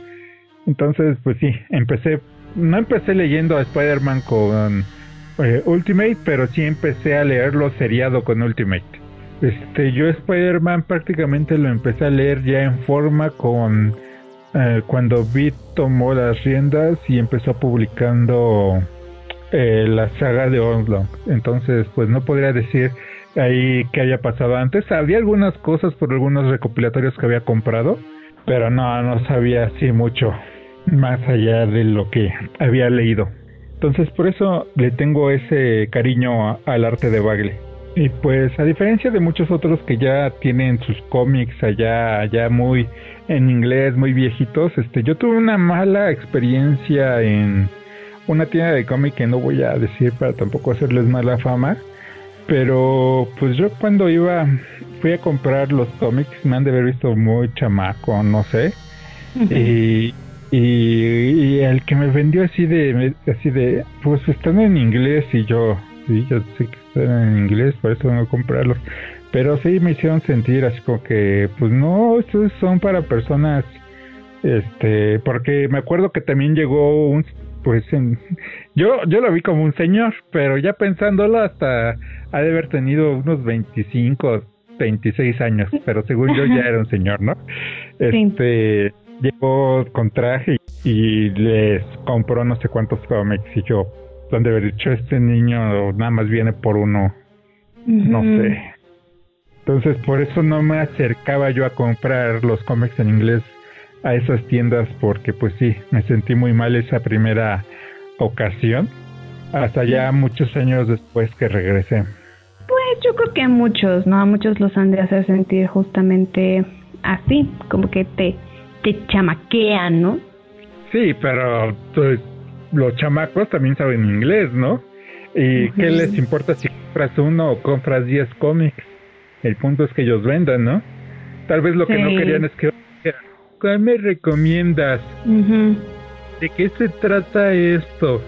Entonces, pues sí, empecé, no empecé leyendo a Spider-Man con eh, Ultimate, pero sí empecé a leerlo seriado con Ultimate. Este, yo Spider-Man prácticamente lo empecé a leer ya en forma con eh, cuando Beat tomó las riendas y empezó publicando eh, la saga de Onslaught. Entonces, pues no podría decir ahí que haya pasado antes. Había algunas cosas por algunos recopilatorios que había comprado, pero no, no sabía así mucho más allá de lo que había leído. Entonces por eso le tengo ese cariño al arte de Bagley. Y pues a diferencia de muchos otros que ya tienen sus cómics allá, allá muy en inglés, muy viejitos, este, yo tuve una mala experiencia en una tienda de cómic que no voy a decir para tampoco hacerles mala fama, pero pues yo cuando iba, fui a comprar los cómics, me han de haber visto muy chamaco, no sé. y, y, el que me vendió así de, así de, pues están en inglés y yo, sí, yo sé en inglés, por eso a comprarlos. Pero sí me hicieron sentir así como que, pues no, estos son para personas, este, porque me acuerdo que también llegó un, pues en, yo, yo lo vi como un señor, pero ya pensándolo hasta ha de haber tenido unos 25, 26 años, pero según yo ya era un señor, ¿no? Este, llegó con traje y les compró no sé cuántos cómics y yo, donde haber dicho, este niño nada más viene por uno, no sé. Entonces por eso no me acercaba yo a comprar los cómics en inglés a esas tiendas porque pues sí, me sentí muy mal esa primera ocasión hasta ya muchos años después que regresé. Pues yo creo que a muchos, ¿no? A muchos los han de hacer sentir justamente así, como que te, te chamaquean, ¿no? Sí, pero pues, los chamacos también saben inglés, ¿no? ¿Y qué les importa si compras uno o compras diez cómics? El punto es que ellos vendan, ¿no? Tal vez lo que no querían es que... ¿Qué me recomiendas? ¿De qué se trata esto?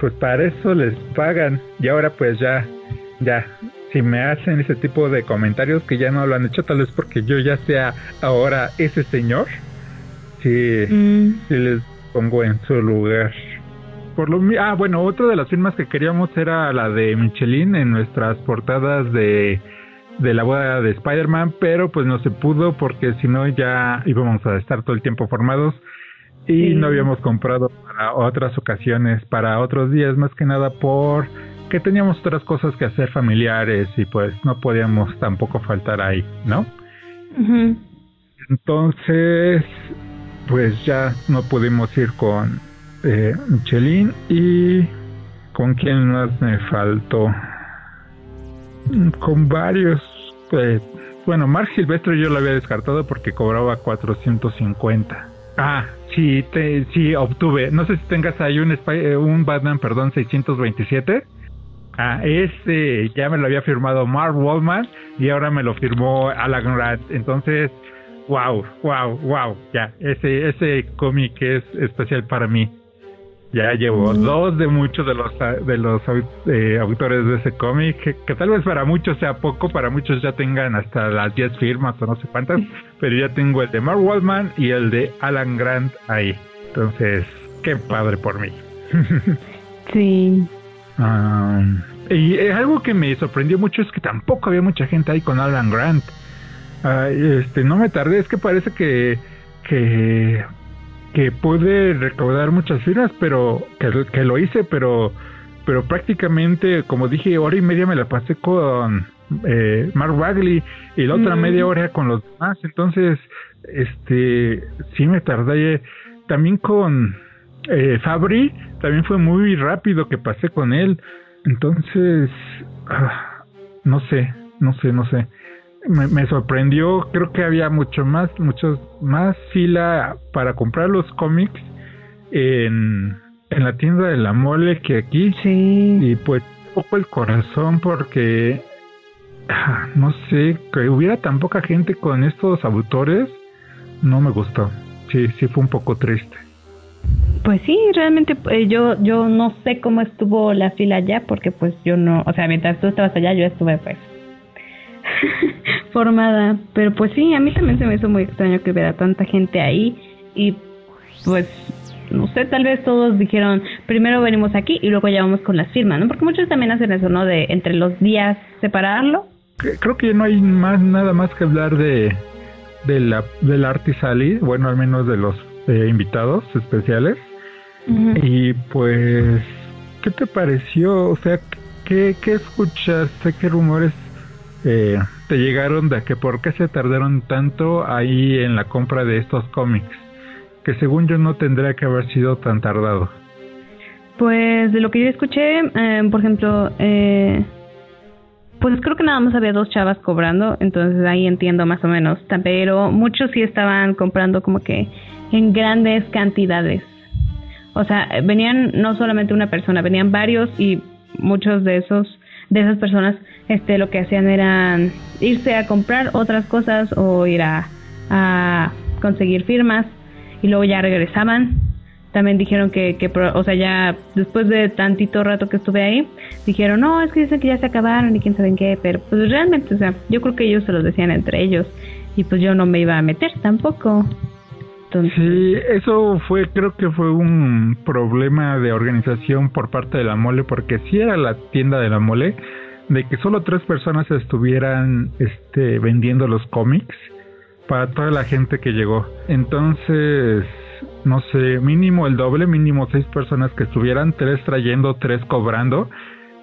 Pues para eso les pagan. Y ahora pues ya, ya, si me hacen ese tipo de comentarios que ya no lo han hecho, tal vez porque yo ya sea ahora ese señor, si, mm. les pongo en su lugar. Por lo, ah, bueno, otra de las firmas que queríamos era la de Michelin en nuestras portadas de, de la boda de Spider-Man, pero pues no se pudo porque si no ya íbamos a estar todo el tiempo formados y no habíamos comprado para otras ocasiones, para otros días, más que nada por que teníamos otras cosas que hacer familiares y pues no podíamos tampoco faltar ahí, ¿no? Entonces, pues ya no pudimos ir con eh, Michelin y con quién más me faltó. Con varios. Pues, bueno, Mark Silvestre yo lo había descartado porque cobraba 450. Ah, sí, te, sí, obtuve. No sé si tengas ahí un, eh, Batman, perdón, 627. Ah, ese ya me lo había firmado Mark Wallman y ahora me lo firmó Alan Grant. Entonces, wow, wow, wow, ya, ese, ese cómic es especial para mí. Ya llevo dos de muchos de los de los eh, autores de ese cómic, que, tal vez para muchos sea poco, para muchos ya tengan hasta las 10 firmas o no sé cuántas, pero ya tengo el de Mark Waldman y el de Alan Grant ahí. Entonces, qué padre por mí. sí. Ah, y algo que me sorprendió mucho es que tampoco había mucha gente ahí con Alan Grant. este, no me tardé, es que parece que, que que pude recaudar muchas firmas, pero que, lo hice, pero pero prácticamente, como dije, hora y media me la pasé con eh, Mark Bagley y la otra media hora con los demás. Entonces, este, sí me tardé. También con eh, Fabri, también fue muy rápido que pasé con él. Entonces, ah, no sé, no sé, no sé me, sorprendió, creo que había mucho más, muchos más fila para comprar los cómics en, en la tienda de la mole que aquí. Sí. Y pues un poco el corazón porque ah, no sé, que hubiera tan poca gente con estos autores, no me gustó. Sí, sí fue un poco triste. Pues sí, realmente eh, yo yo no sé cómo estuvo la fila allá porque pues yo no, o sea, mientras tú estabas allá yo estuve pues formada. Pero pues sí, a mí también se me hizo muy extraño que hubiera tanta gente ahí y pues no sé, tal vez todos dijeron, primero venimos aquí y luego ya vamos con las firmas, ¿no? Porque muchos también hacen eso, ¿no? De entre los días separarlo. Creo que no hay más nada más que hablar de, de la del Artisali, bueno, al menos de los eh, invitados especiales. Y pues, ¿qué te pareció? O sea, ¿qué, qué escuchaste? ¿Qué rumores eh, te llegaron de que por qué se tardaron tanto ahí en la compra de estos cómics, que según yo no tendría que haber sido tan tardado. Pues de lo que yo escuché, eh, por ejemplo, eh, pues creo que nada más había dos chavas cobrando, entonces ahí entiendo más o menos, pero muchos sí estaban comprando como que en grandes cantidades. O sea, venían no solamente una persona, venían varios y muchos de esos de esas personas este lo que hacían era irse a comprar otras cosas o ir a, a conseguir firmas y luego ya regresaban también dijeron que, que, o sea, ya después de tantito rato que estuve ahí, dijeron, no, es que dicen que ya se acabaron y quién sabe en qué, pero pues realmente, o sea, yo creo que ellos se los decían entre ellos y pues yo no me iba a meter tampoco. Sí, eso fue, creo que fue un problema de organización por parte de la mole, porque si era la tienda de la mole, de que solo tres personas estuvieran este, vendiendo los cómics para toda la gente que llegó. Entonces, no sé, mínimo el doble, mínimo seis personas que estuvieran, tres trayendo, tres cobrando,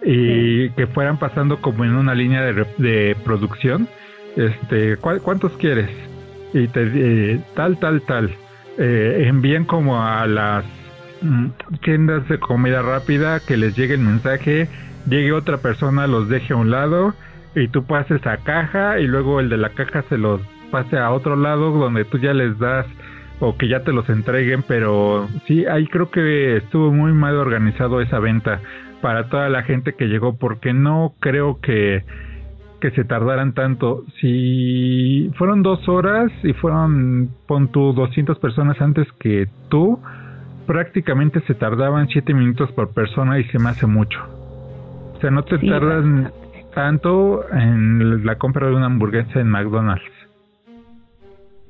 y que fueran pasando como en una línea de, de producción. Este, ¿cuántos quieres? Y te, eh, tal, tal, tal eh, envían como a las mm, tiendas de comida rápida que les llegue el mensaje, llegue otra persona, los deje a un lado y tú pases a caja y luego el de la caja se los pase a otro lado donde tú ya les das o que ya te los entreguen, pero sí, ahí creo que estuvo muy mal organizado esa venta. Para toda la gente que llegó porque no creo que que se tardaran tanto. Si fueron dos horas y fueron, pon tú, 200 personas antes que tú, prácticamente se tardaban siete minutos por persona y se me hace mucho. O sea, no te tardan tanto en la compra de una hamburguesa en McDonald's.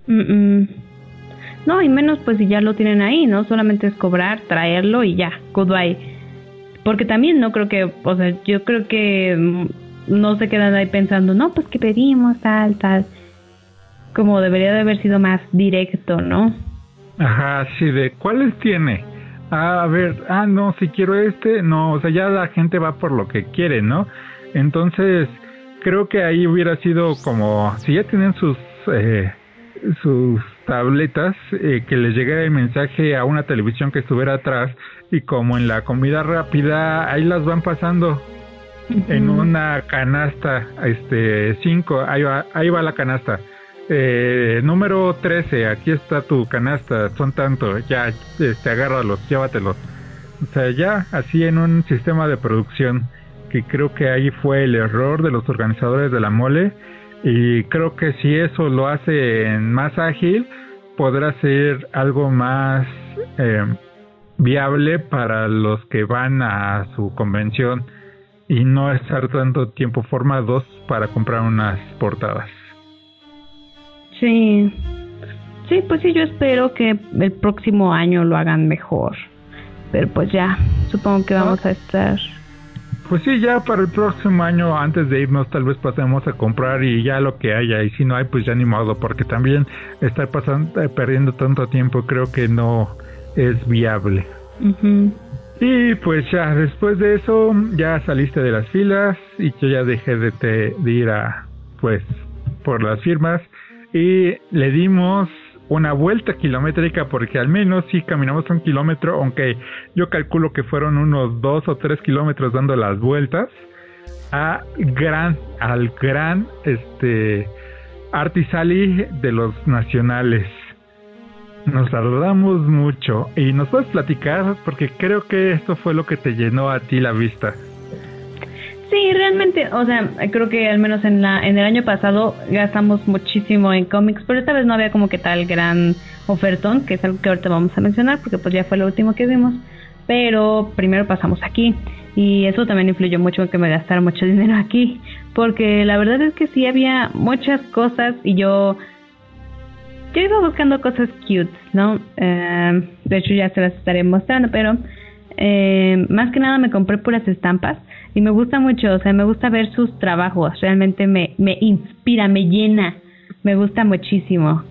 No, y menos pues si ya lo tienen ahí, ¿no? Solamente es cobrar, traerlo y ya, goodbye. Porque también no creo que, o sea, yo creo que no se quedan ahí pensando, no, pues que pedimos tal, tal. Como debería de haber sido más directo, ¿no? Ajá, sí, de cuáles tiene. A ver, ah, no, si quiero este, no, o sea, ya la gente va por lo que quiere, ¿no? Entonces, creo que ahí hubiera sido como, si ya tienen sus, eh, sus tabletas, eh, que les llegara el mensaje a una televisión que estuviera atrás y como en la comida rápida, ahí las van pasando en una canasta, este, 5, ahí va, ahí va la canasta. Eh, número 13, aquí está tu canasta, son tanto, ya, este, agárralos, llévatelos. O sea, ya así en un sistema de producción, que creo que ahí fue el error de los organizadores de la mole, y creo que si eso lo hace más ágil, podrá ser algo más, eh, viable para los que van a su convención y no estar tanto tiempo formados para comprar unas portadas. Sí, sí, pues sí, yo espero que el próximo año lo hagan mejor. Pero pues ya, supongo que vamos a estar. Pues sí, ya para el próximo año, antes de irnos, tal vez pasemos a comprar y ya lo que haya. Y si no hay, pues ya ni modo, porque también estar pasando, eh, perdiendo tanto tiempo, creo que no es viable. Y pues ya, después de eso, ya saliste de las filas y yo ya dejé de, de ir a, pues, por las firmas y le dimos una vuelta kilométrica porque al menos sí caminamos un kilómetro, aunque yo calculo que fueron unos dos o tres kilómetros dando las vueltas a gran, al gran este Artisali de los nacionales. Nos saludamos mucho y nos puedes platicar porque creo que esto fue lo que te llenó a ti la vista. Sí, realmente, o sea, creo que al menos en la en el año pasado gastamos muchísimo en cómics, pero esta vez no había como que tal gran ofertón, que es algo que ahorita vamos a mencionar porque pues ya fue lo último que vimos, pero primero pasamos aquí y eso también influyó mucho en que me gastara mucho dinero aquí, porque la verdad es que sí había muchas cosas y yo yo iba buscando cosas cute, ¿no? Eh, de hecho ya se las estaré mostrando, pero eh, más que nada me compré puras estampas y me gusta mucho, o sea, me gusta ver sus trabajos, realmente me, me inspira, me llena, me gusta muchísimo.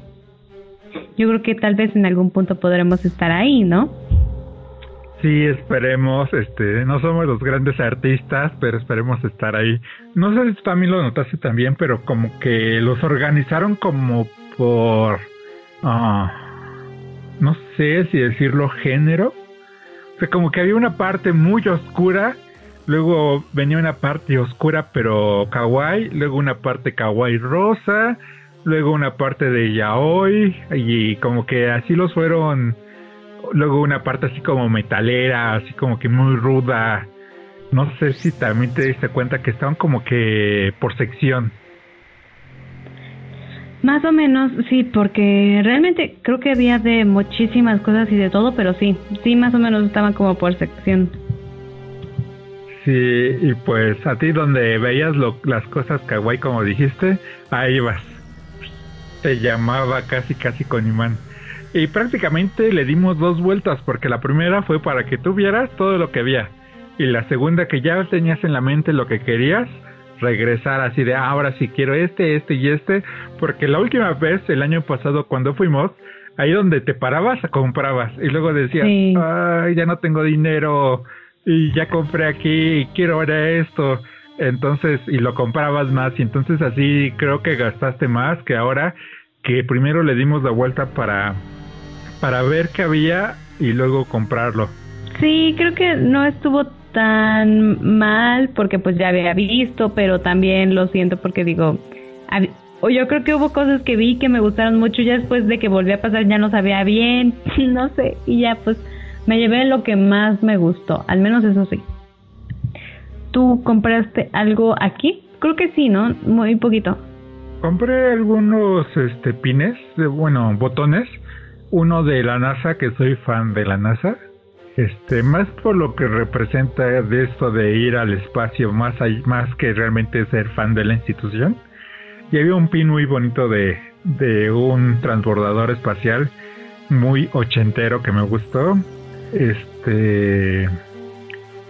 Yo creo que tal vez en algún punto podremos estar ahí, ¿no? Sí, esperemos, este, no somos los grandes artistas, pero esperemos estar ahí. No sé si también lo notaste también, pero como que los organizaron como por, ah, no sé si decirlo género. O sea, como que había una parte muy oscura Luego venía una parte oscura pero kawaii, luego una parte kawaii rosa, luego una parte de yaoi y como que así los fueron. Luego una parte así como metalera, así como que muy ruda. No sé si también te diste cuenta que estaban como que por sección. Más o menos, sí, porque realmente creo que había de muchísimas cosas y de todo, pero sí, sí, más o menos estaban como por sección. Sí, y pues a ti donde veías lo, las cosas kawaii como dijiste, ahí vas. Te llamaba casi casi con imán. Y prácticamente le dimos dos vueltas porque la primera fue para que tú vieras todo lo que había. Y la segunda que ya tenías en la mente lo que querías, regresar así de ah, ahora sí quiero este, este y este. Porque la última vez, el año pasado cuando fuimos, ahí donde te parabas, comprabas. Y luego decías, ay, ya no tengo dinero y ya compré aquí y quiero ver esto. Entonces, y lo comprabas más y entonces así creo que gastaste más que ahora que primero le dimos la vuelta para para ver qué había y luego comprarlo. Sí, creo que no estuvo tan mal porque pues ya había visto, pero también lo siento porque digo, o yo creo que hubo cosas que vi que me gustaron mucho ya después de que volví a pasar ya no sabía bien, no sé, y ya pues me llevé lo que más me gustó, al menos eso sí. ¿Tú compraste algo aquí? Creo que sí, ¿no? Muy poquito. Compré algunos este pines, bueno, botones. Uno de la NASA, que soy fan de la NASA. Este, más por lo que representa de esto de ir al espacio, más, más que realmente ser fan de la institución. Y había un pin muy bonito de, de un transbordador espacial muy ochentero que me gustó este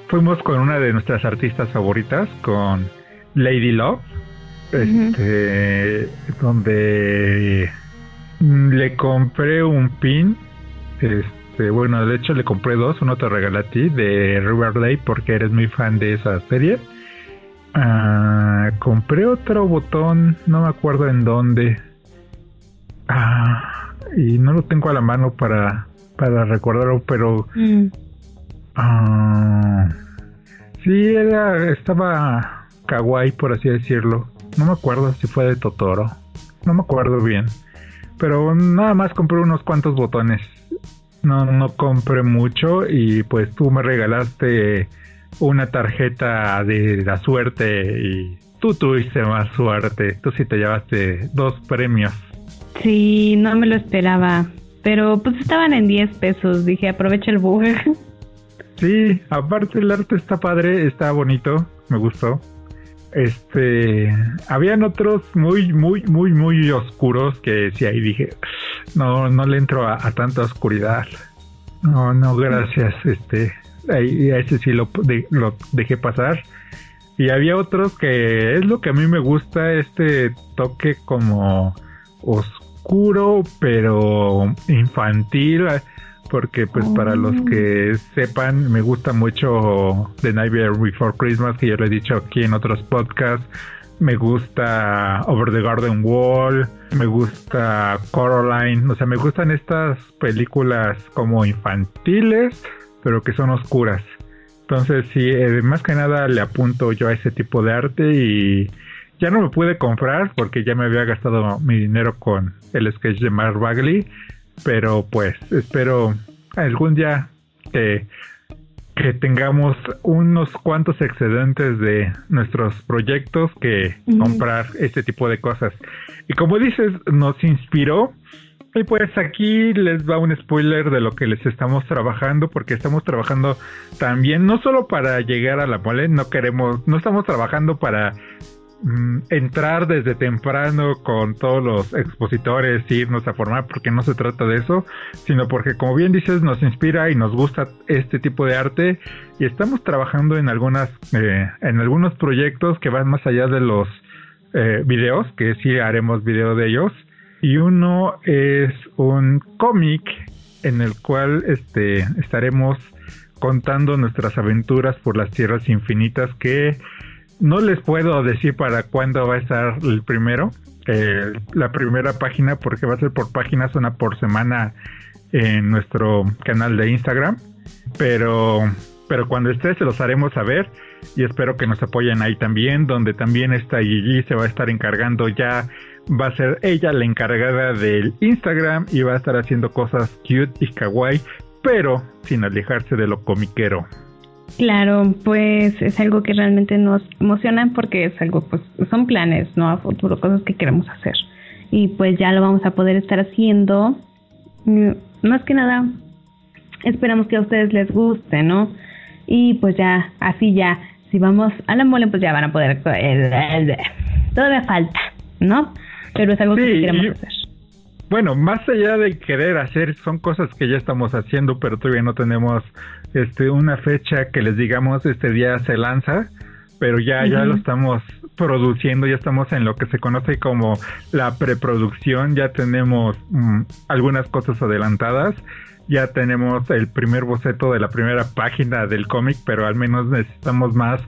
fuimos con una de nuestras artistas favoritas, con Lady Love, este, donde le compré un pin, este, bueno, de hecho le compré dos, uno te regalé a ti de Riverdale porque eres muy fan de esa serie. Ah, compré otro botón, no me acuerdo en dónde. Ah, y no lo tengo a la mano para para recordarlo, pero mm. Ah, sí era estaba kawaii por así decirlo. No me acuerdo si fue de Totoro, no me acuerdo bien, pero nada más compré unos cuantos botones. No no compré mucho y pues tú me regalaste una tarjeta de la suerte y tú tuviste más suerte. Tú sí te llevaste dos premios. Sí, no me lo esperaba. pero pues estaban en 10 pesos. Dije, aprovecha el bug. Sí, aparte el arte está padre, está bonito, me gustó. Este, habían otros muy, muy, muy, muy oscuros que sí ahí dije, no, no le entro a, tanta oscuridad. No, no, gracias. Este, ahí, ese sí lo, lo dejé pasar. Y había otros que es lo que a mí me gusta, este toque como oscuro, pero infantil porque pues para los oh. que sepan me gusta mucho The Nightmare Before Christmas que ya lo he dicho aquí en otros podcasts. Me gusta Over the Garden Wall me gusta Coraline o sea me gustan estas películas como infantiles pero que son oscuras. Entonces sí eh, más que nada le apunto yo a ese tipo de arte y ya no me pude comprar porque ya me había gastado mi dinero con el sketch de Mark Bagley pero pues espero algún día que, que tengamos unos cuantos excedentes de nuestros proyectos que comprar este tipo de cosas. Y como dices, nos inspiró. Y pues aquí les va un spoiler de lo que les estamos trabajando, porque estamos trabajando también, no solo para llegar a la mole, no queremos, no estamos trabajando para entrar desde temprano con todos los expositores, irnos a formar, porque no se trata de eso, sino porque, como bien dices, nos inspira y nos gusta este tipo de arte y estamos trabajando en algunas, eh, en algunos proyectos que van más allá de los eh, videos, que sí haremos video de ellos. Y uno es un cómic en el cual este, estaremos contando nuestras aventuras por las tierras infinitas que no les puedo decir para cuándo va a estar el primero, eh, la primera página, porque va a ser por páginas, una por semana en nuestro canal de Instagram. Pero, pero cuando esté se los haremos saber y espero que nos apoyen ahí también, donde también está Gigi, se va a estar encargando ya, va a ser ella la encargada del Instagram y va a estar haciendo cosas cute y kawaii, pero sin alejarse de lo comiquero. Claro, pues es algo que realmente nos emociona porque es algo, pues son planes, ¿no? A futuro, cosas que queremos hacer. Y pues ya lo vamos a poder estar haciendo. Mm, más que nada, esperamos que a ustedes les guste, ¿no? Y pues ya, así ya, si vamos a la mole, pues ya van a poder... Todavía falta, ¿no? Pero es algo que queremos hacer. Bueno, más allá de querer hacer, son cosas que ya estamos haciendo, pero todavía no tenemos este una fecha que les digamos este día se lanza, pero ya ya lo estamos produciendo, ya estamos en lo que se conoce como la preproducción, ya tenemos mm, algunas cosas adelantadas, ya tenemos el primer boceto de la primera página del cómic, pero al menos necesitamos más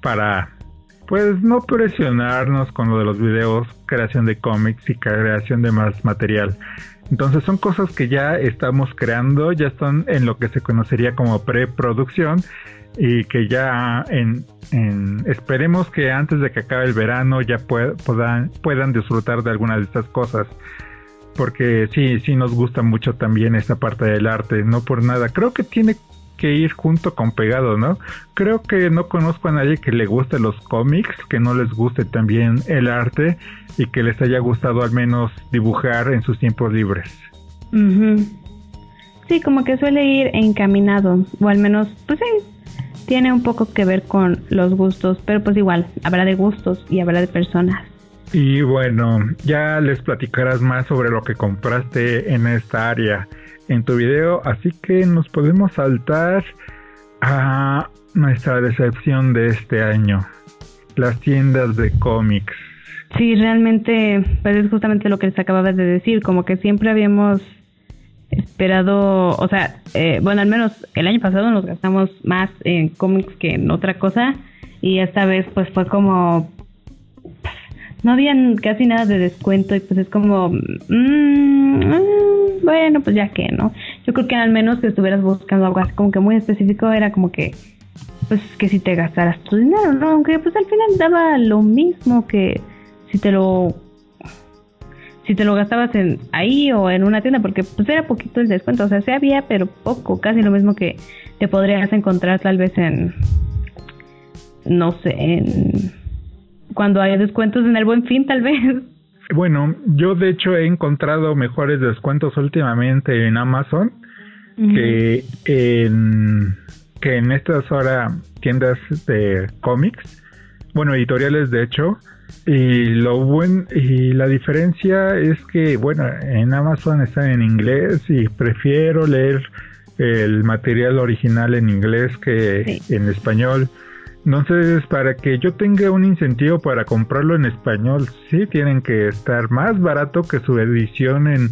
para pues no presionarnos con lo de los videos, creación de cómics y creación de más material. Entonces son cosas que ya estamos creando, ya están en lo que se conocería como preproducción y que ya en, esperemos que antes de que acabe el verano ya puedan, puedan disfrutar de algunas de estas cosas. Porque sí, sí nos gusta mucho también esta parte del arte, no por nada. Creo que tiene que ir junto con pegado, ¿no? Creo que no conozco a nadie que le guste los cómics, que no les guste también el arte y que les haya gustado al menos dibujar en sus tiempos libres. Sí, como que suele ir encaminado, o al menos, pues sí, tiene un poco que ver con los gustos, pero pues igual, habrá de gustos y habrá de personas. Y bueno, ya les platicarás más sobre lo que compraste en esta área en tu video, así que nos podemos saltar a nuestra decepción de este año, las tiendas de cómics. Sí, realmente, pues es justamente lo que les acababa de decir, como que siempre habíamos esperado, o sea, eh, bueno, al menos el año pasado nos gastamos más en cómics que en otra cosa y esta vez pues fue como no habían casi nada de descuento y pues es como, mm, mm, bueno, pues ya que, ¿no? Yo creo que al menos que estuvieras buscando algo así como que muy específico era como que, pues que si te gastaras tu dinero, ¿no? Aunque pues al final daba lo mismo que si te lo si te lo gastabas en ahí o en una tienda porque pues era poquito el descuento, o sea, sí había pero poco, casi lo mismo que te podrías encontrar tal vez en no sé, en cuando hay descuentos en el buen fin, tal vez. Bueno, yo de hecho he encontrado mejores descuentos últimamente en Amazon que en que en estas ahora tiendas de cómics, bueno, editoriales de hecho, y lo buen y la diferencia es que bueno, en Amazon están en inglés y prefiero leer el material original en inglés que en español. Entonces, para que yo tenga un incentivo para comprarlo en español, sí tienen que estar más barato que su edición en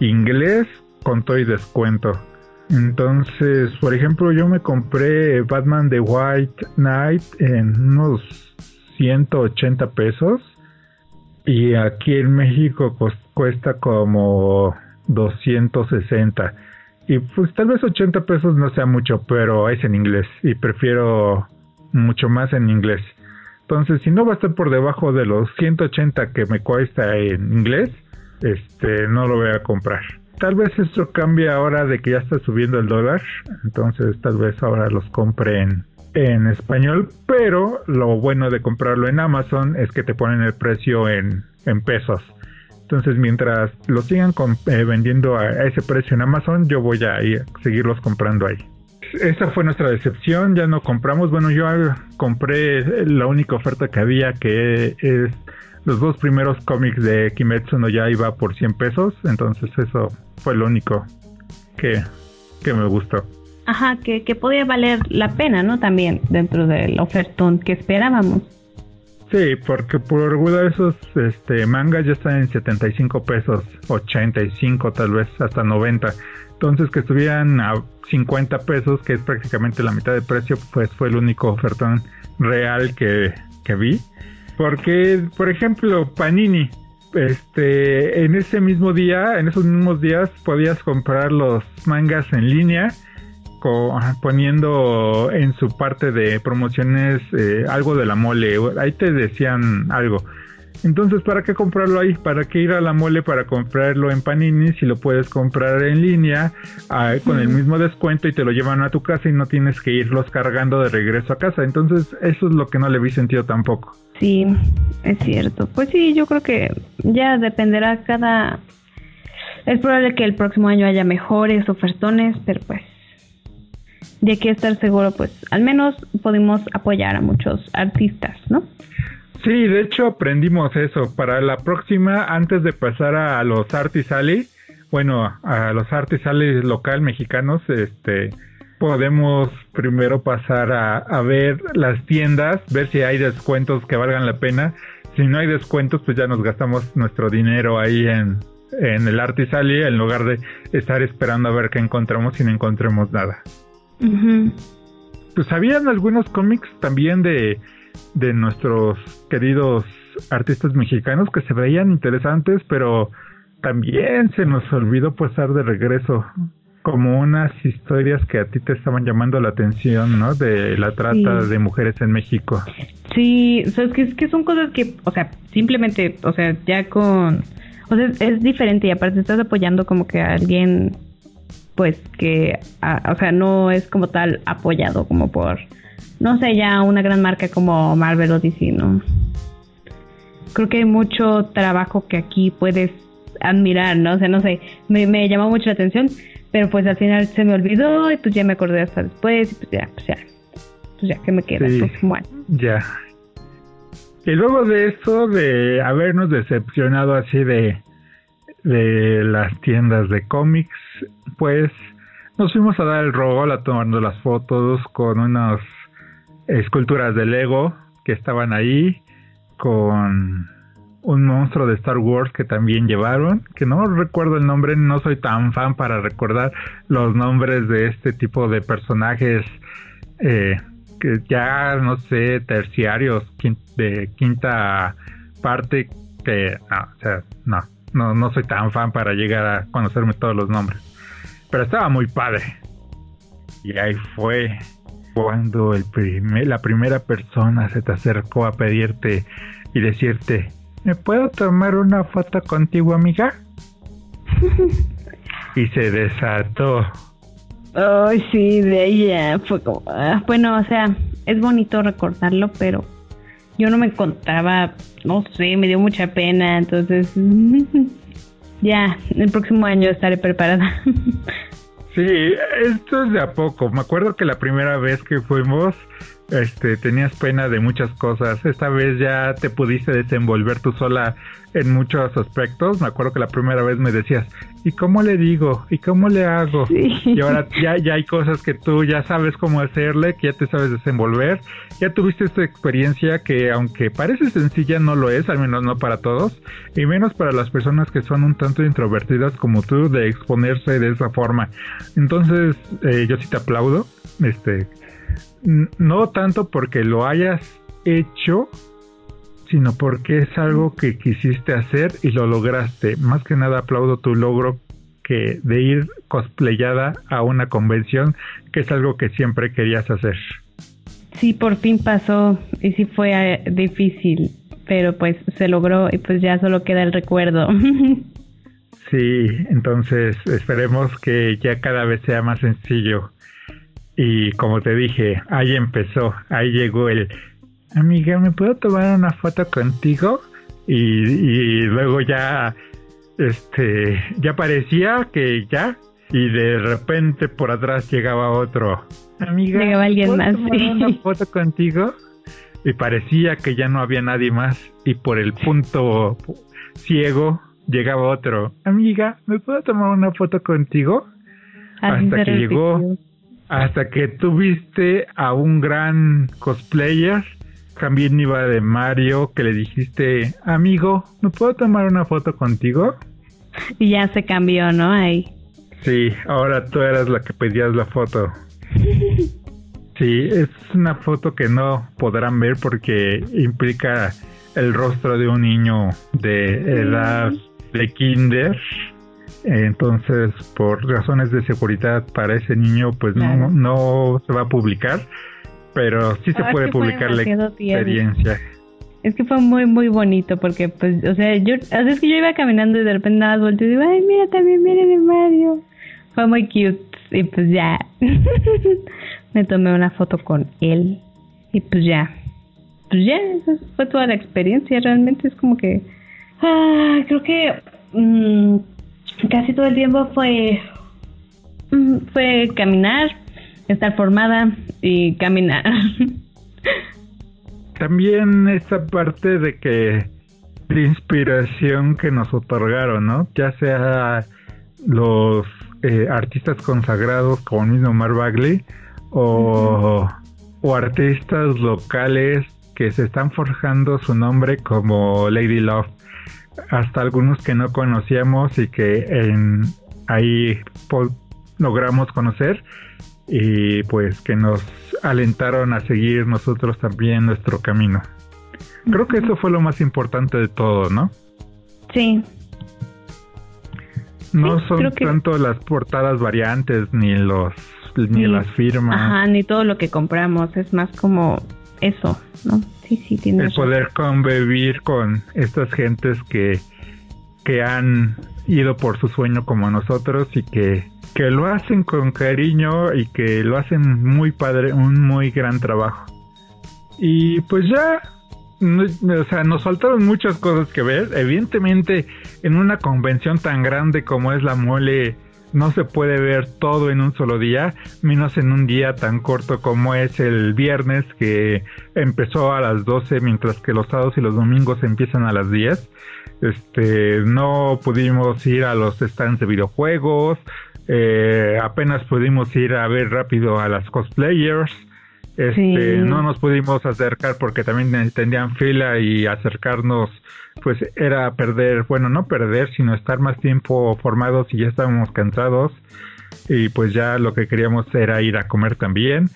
inglés con todo y descuento. Entonces, por ejemplo, yo me compré Batman The White Knight en unos 180 pesos y aquí en México cuesta como 260 y pues tal vez 80 pesos no sea mucho, pero es en inglés y prefiero mucho más en inglés. Entonces, si no va a estar por debajo de los 180 que me cuesta en inglés, este no lo voy a comprar. Tal vez esto cambie ahora de que ya está subiendo el dólar, entonces tal vez ahora los compre en, en español, pero lo bueno de comprarlo en Amazon es que te ponen el precio en, en pesos. Entonces, mientras lo sigan eh, vendiendo a, ese precio en Amazon, yo voy a ir, seguirlos comprando ahí. Esa fue nuestra decepción, ya no compramos. Bueno, yo compré la única oferta que había, que es los dos primeros cómics de Kimetsu no ya iba por 100 pesos, entonces eso fue lo único que, que me gustó. Ajá, que, que podía valer la pena, ¿no? También dentro del ofertón que esperábamos. Sí, porque por regular esos este, mangas ya están en 75 pesos, 85 tal vez, hasta 90. Entonces que estuvieran a 50 pesos, que es prácticamente la mitad de precio, pues fue el único ofertón real que, que vi. Porque, por ejemplo, Panini, este, en ese mismo día, en esos mismos días podías comprar los mangas en línea poniendo en su parte de promociones eh, algo de la mole. Ahí te decían algo. Entonces, ¿para qué comprarlo ahí? ¿Para qué ir a la mole para comprarlo en Panini si lo puedes comprar en línea ah, con el mismo descuento y te lo llevan a tu casa y no tienes que irlos cargando de regreso a casa? Entonces, eso es lo que no le vi sentido tampoco. Sí, es cierto. Pues sí, yo creo que ya dependerá cada... Es probable que el próximo año haya mejores ofertones, pero pues de que estar seguro, pues al menos pudimos apoyar a muchos artistas, ¿no? Sí, de hecho aprendimos eso. Para la próxima, antes de pasar a los Artisali, bueno, a los Artisali local mexicanos, este, podemos primero pasar a, a, ver las tiendas, ver si hay descuentos que valgan la pena. Si no hay descuentos, pues ya nos gastamos nuestro dinero ahí en, en el Artisali en lugar de estar esperando a ver qué encontramos y no encontremos nada. Pues habían algunos cómics también de, de nuestros queridos artistas mexicanos que se veían interesantes, pero también se nos olvidó pasar de regreso como unas historias que a ti te estaban llamando la atención, ¿no? De la trata de mujeres en México. Sí, o sea, es que, es que son cosas que, o sea, simplemente, o sea, ya con, o sea, es diferente y aparte estás apoyando como que a alguien pues que, o sea, no es como tal apoyado como por, no sé, ya una gran marca como Marvel o DC, ¿no? Creo que hay mucho trabajo que aquí puedes admirar, ¿no? O sea, no sé, me, me llamó mucho la atención, pero pues al final se me olvidó y pues ya me acordé hasta después y pues ya, pues ya, pues ya, ¿qué me queda? pues bueno. Ya. Y luego de eso, de habernos decepcionado así de, de las tiendas de cómics, pues nos fuimos a dar el rol a tomando las fotos con unas esculturas de Lego que estaban ahí, con un monstruo de Star Wars que también llevaron, que no recuerdo el nombre, no soy tan fan para recordar los nombres de este tipo de personajes eh, que ya no sé, terciarios de quinta parte que no, o sea, no, no, no soy tan fan para llegar a conocerme todos los nombres. Pero estaba muy padre. Y ahí fue cuando el primer, la primera persona se te acercó a pedirte y decirte, ¿me puedo tomar una foto contigo, amiga? y se desató. Ay, sí, de ella fue como... Ah, bueno, o sea, es bonito recordarlo, pero yo no me encontraba, no sé, me dio mucha pena, entonces ya, el próximo año estaré preparada. Sí, esto es de a poco. Me acuerdo que la primera vez que fuimos, este, tenías pena de muchas cosas. Esta vez ya te pudiste desenvolver tú sola en muchos aspectos. Me acuerdo que la primera vez me decías, ¿y cómo le digo? ¿Y cómo le hago? Y ahora ya, ya hay cosas que tú ya sabes cómo hacerle, que ya te sabes desenvolver. Ya tuviste esta experiencia que aunque parece sencilla, no lo es, al menos no para todos, y menos para las personas que son un tanto introvertidas como tú de exponerse de esa forma. Entonces, eh, yo sí te aplaudo. Este, no tanto porque lo hayas hecho, sino porque es algo que quisiste hacer y lo lograste. Más que nada aplaudo tu logro que de ir cosplayada a una convención, que es algo que siempre querías hacer. Sí, por fin pasó y sí fue eh, difícil, pero pues se logró y pues ya solo queda el recuerdo. sí, entonces esperemos que ya cada vez sea más sencillo y como te dije, ahí empezó, ahí llegó el, amiga, ¿me puedo tomar una foto contigo? Y, luego ya, este, ya parecía que ya, y de repente por atrás llegaba otro, amiga, llegaba alguien más, tomar una foto contigo? Y parecía que ya no había nadie más, y por el punto ciego llegaba otro, amiga, ¿me puedo tomar una foto contigo? Hasta que llegó hasta que tuviste a un gran cosplayer, también iba de Mario, que le dijiste, amigo, ¿me puedo tomar una foto contigo? Y ya se cambió, ¿no? Ahí. Sí, ahora tú eras la que pedías la foto. Sí, es una foto que no podrán ver porque implica el rostro de un niño de edad de kinder entonces, por razones de seguridad para ese niño, pues no, no se va a publicar, pero sí se puede publicar la experiencia. Es que fue muy, muy bonito porque, pues, o sea, yo, o es que yo iba caminando y de repente nada más volteo y digo, ay, mira, también miren el Mario. Fue muy cute y pues ya, me tomé una foto con él y pues ya, pues ya, esa fue toda la experiencia, realmente es como que, ah, creo que... Mmm, casi todo el tiempo fue mm, fue caminar, estar formada y caminar. También esa parte de que la inspiración que nos otorgaron, ¿no? Ya sea los eh, artistas consagrados como el mismo Mar Bagley o, o artistas locales que se están forjando su nombre como Lady Love hasta algunos que no conocíamos y que en, ahí logramos conocer y pues que nos alentaron a seguir nosotros también nuestro camino. Creo que eso fue lo más importante de todo, ¿no? Sí. No son tanto las portadas variantes ni los ni las firmas. Ajá, ni todo lo que compramos, es más como eso, ¿no? El poder convivir con estas gentes que, que han ido por su sueño como nosotros y que, que lo hacen con cariño y que lo hacen muy padre, un muy gran trabajo. Y pues ya, o sea, nos faltaron muchas cosas que ver. Evidentemente, en una convención tan grande como es la mole, no se puede ver todo en un solo día, menos en un día tan corto como es el viernes que empezó a las 12 mientras que los sábados y los domingos empiezan a las 10. Este, no pudimos ir a los stands de videojuegos, eh, apenas pudimos ir a ver rápido a las cosplayers. Este, no nos pudimos acercar porque también tenían fila y acercarnos pues era perder, bueno, no perder, sino estar más tiempo formados y ya estábamos cansados y pues ya lo que queríamos era ir a comer también.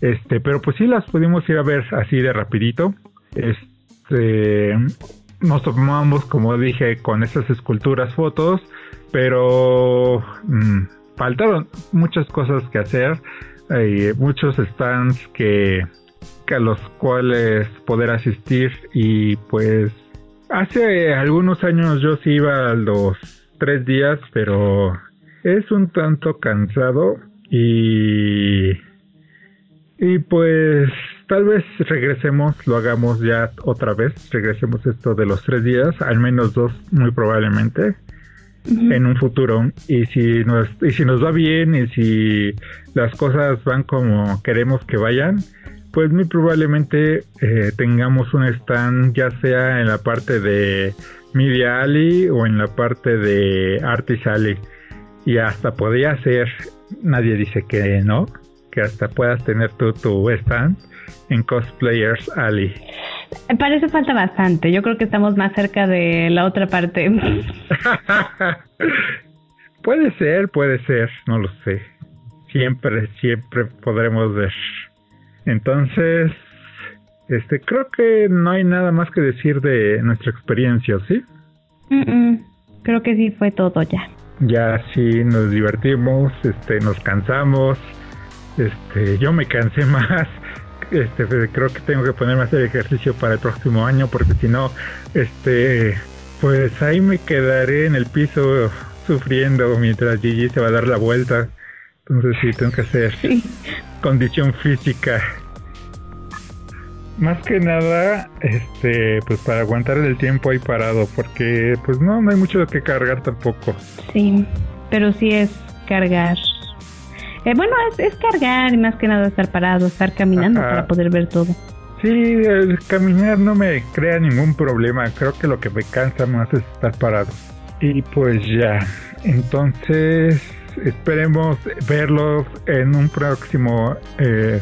Este, pero pues sí las pudimos ir a ver así de rapidito. Este, nos tomamos, como dije, con esas esculturas fotos, pero mm, faltaron muchas cosas que hacer, hay muchos stands que, que a los cuales poder asistir y pues Hace algunos años yo sí iba a los tres días, pero es un tanto cansado y y pues tal vez regresemos, lo hagamos ya otra vez, regresemos esto de los tres días, al menos dos muy probablemente, en un futuro. Y si, nos, y si nos va bien y si las cosas van como queremos que vayan, pues muy probablemente eh, tengamos un stand ya sea en la parte de Media Alley o en la parte de Artis Alley. Y hasta podría ser, nadie dice que no, que hasta puedas tener tu, tu stand en Cosplayers Alley. Parece falta bastante. Yo creo que estamos más cerca de la otra parte. puede ser, puede ser, no lo sé. Siempre, siempre podremos ver. Entonces, este, creo que no hay nada más que decir de nuestra experiencia, ¿sí? Creo que sí fue todo ya. Ya sí nos divertimos, este, nos cansamos, este, yo me cansé más. Este, creo que tengo que ponerme a hacer ejercicio para el próximo año porque si no, este, pues ahí me quedaré en el piso sufriendo mientras Gigi se va a dar la vuelta. Entonces sí, tengo que hacer condición física. Más que nada, este, pues para aguantar el tiempo ahí parado, porque pues no, no hay mucho qué cargar tampoco. Sí, pero sí es cargar. Eh, bueno, es, cargar y más que nada estar parado, estar caminando para poder ver todo. Sí, caminar no me crea ningún problema, creo que lo que me cansa más es estar parado. Y pues ya, entonces esperemos verlos en un próximo eh,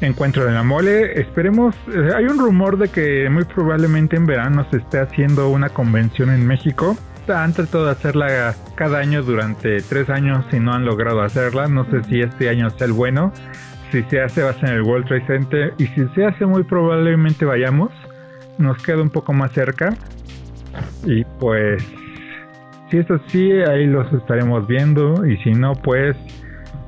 encuentro de la mole. Esperemos, eh, hay un rumor de que muy probablemente en verano se esté haciendo una convención en México. Han tratado de hacerla cada año durante tres años y no han logrado hacerla. No sé si este año sea el bueno. Si se hace va a ser en el World Trade Center y si se hace muy probablemente vayamos. Nos queda un poco más cerca. Y pues si es así, ahí los estaremos viendo y si no, pues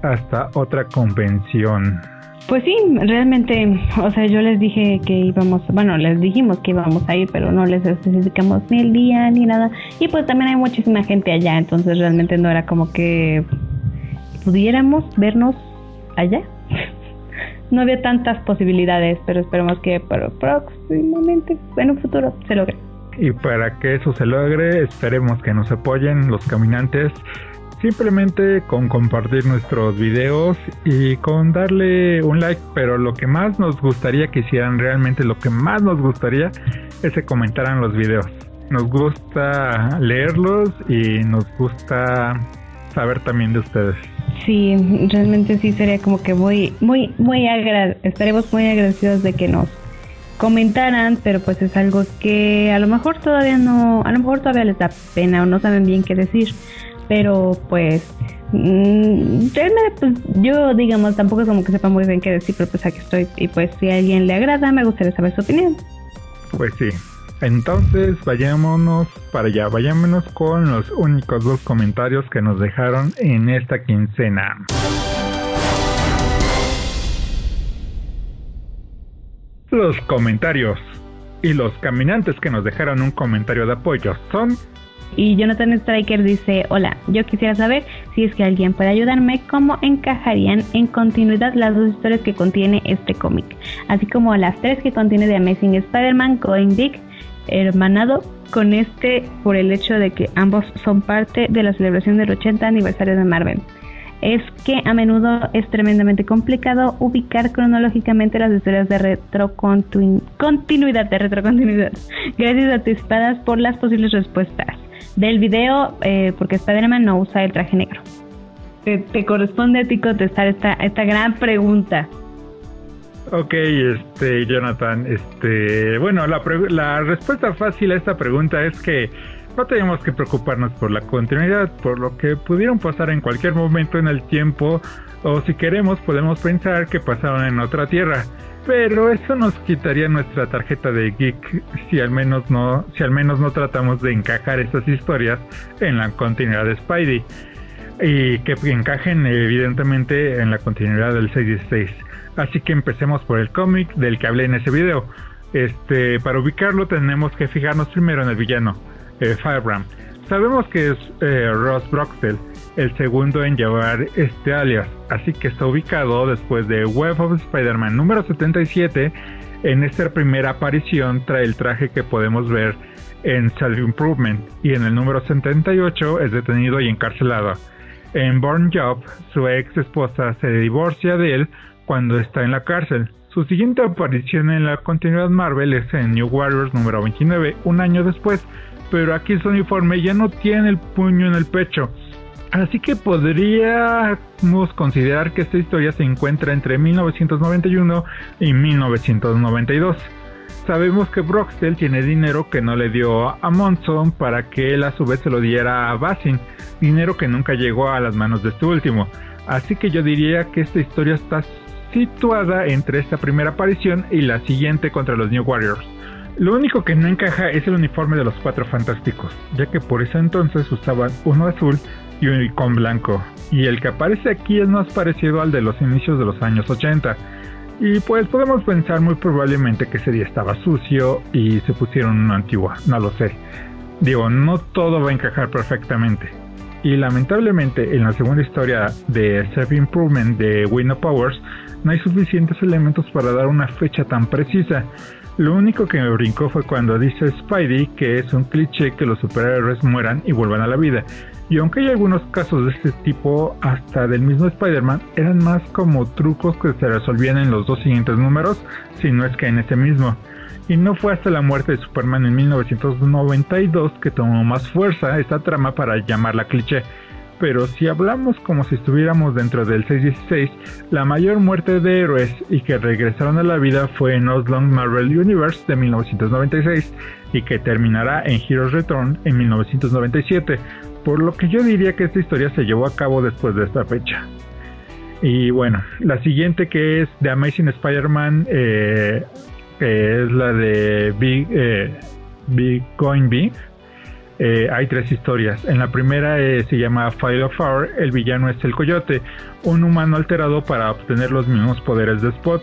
hasta otra convención. Pues sí, realmente, o sea, yo les dije que íbamos, bueno, les dijimos que íbamos a ir, pero no les especificamos ni el día ni nada. Y pues también hay muchísima gente allá, entonces realmente no era como que pudiéramos vernos allá. no había tantas posibilidades, pero esperemos que próximamente, en un futuro, se logre. Y para que eso se logre, esperemos que nos apoyen los caminantes simplemente con compartir nuestros videos y con darle un like, pero lo que más nos gustaría que hicieran, realmente lo que más nos gustaría es que comentaran los videos. Nos gusta leerlos y nos gusta saber también de ustedes. Sí, realmente sí sería como que muy, muy, muy estaremos muy agradecidos de que nos comentaran, pero pues es algo que a lo mejor todavía no, a lo mejor todavía les da pena o no saben bien qué decir, pero pues mm, realmente pues yo digamos tampoco es como que sepa muy bien qué decir, pero pues aquí estoy y pues si a alguien le agrada me gustaría saber su opinión. Pues sí. Entonces vayámonos para allá, vayámonos con los únicos dos comentarios que nos dejaron en esta quincena. Los comentarios y los caminantes que nos dejaron un comentario de apoyo son... Y Jonathan Striker dice, hola, yo quisiera saber si es que alguien puede ayudarme, cómo encajarían en continuidad las dos historias que contiene este cómic, así como las tres que contiene de Amazing Spider-Man, Going Big, hermanado con este por el hecho de que ambos son parte de la celebración del 80 aniversario de Marvel. Es que a menudo es tremendamente complicado ubicar cronológicamente las historias de retrocontinuidad, de retrocontinuidad, gracias a anticipadas por las posibles respuestas del video, eh, porque Spider-Man no usa el traje negro. Te, corresponde a ti contestar esta, esta gran pregunta. Ok, este, Jonathan, este, bueno, la, la respuesta fácil a esta pregunta es que no tenemos que preocuparnos por la continuidad, por lo que pudieron pasar en cualquier momento en el tiempo, o si queremos podemos pensar que pasaron en otra tierra. Pero eso nos quitaría nuestra tarjeta de geek si al menos no, si al menos no tratamos de encajar esas historias en la continuidad de Spidey. Y que encajen evidentemente en la continuidad del 616. Así que empecemos por el cómic del que hablé en ese video. Este, para ubicarlo tenemos que fijarnos primero en el villano eh, Firebrand. Sabemos que es eh, Ross Broxell, el segundo en llevar este alias, así que está ubicado después de Web of Spider-Man número 77. En esta primera aparición trae el traje que podemos ver en Self Improvement y en el número 78 es detenido y encarcelado. En Born Job, su ex esposa se divorcia de él cuando está en la cárcel. Su siguiente aparición en la continuidad Marvel es en New Warriors número 29, un año después, pero aquí su uniforme ya no tiene el puño en el pecho. Así que podríamos considerar que esta historia se encuentra entre 1991 y 1992. Sabemos que Broxtel tiene dinero que no le dio a Monson para que él a su vez se lo diera a Basin, dinero que nunca llegó a las manos de este último. Así que yo diría que esta historia está situada entre esta primera aparición y la siguiente contra los New Warriors. Lo único que no encaja es el uniforme de los Cuatro Fantásticos, ya que por ese entonces usaban uno azul y con blanco, y el que aparece aquí es más parecido al de los inicios de los años 80 y pues podemos pensar muy probablemente que ese día estaba sucio y se pusieron una antigua, no lo sé. Digo, no todo va a encajar perfectamente. Y lamentablemente en la segunda historia de Self Improvement de Window Powers no hay suficientes elementos para dar una fecha tan precisa. Lo único que me brincó fue cuando dice Spidey que es un cliché que los superhéroes mueran y vuelvan a la vida. Y aunque hay algunos casos de este tipo, hasta del mismo Spider-Man, eran más como trucos que se resolvían en los dos siguientes números, si no es que en ese mismo. Y no fue hasta la muerte de Superman en 1992 que tomó más fuerza esta trama para llamarla cliché. Pero si hablamos como si estuviéramos dentro del 616, la mayor muerte de héroes y que regresaron a la vida fue en Oslong Marvel Universe de 1996 y que terminará en Heroes Return en 1997, por lo que yo diría que esta historia se llevó a cabo después de esta fecha. Y bueno, la siguiente que es The Amazing Spider-Man, eh, es la de Big, eh, Big Going Big. Eh, hay tres historias. En la primera se llama File of Fire, el villano es el Coyote, un humano alterado para obtener los mismos poderes de Spot.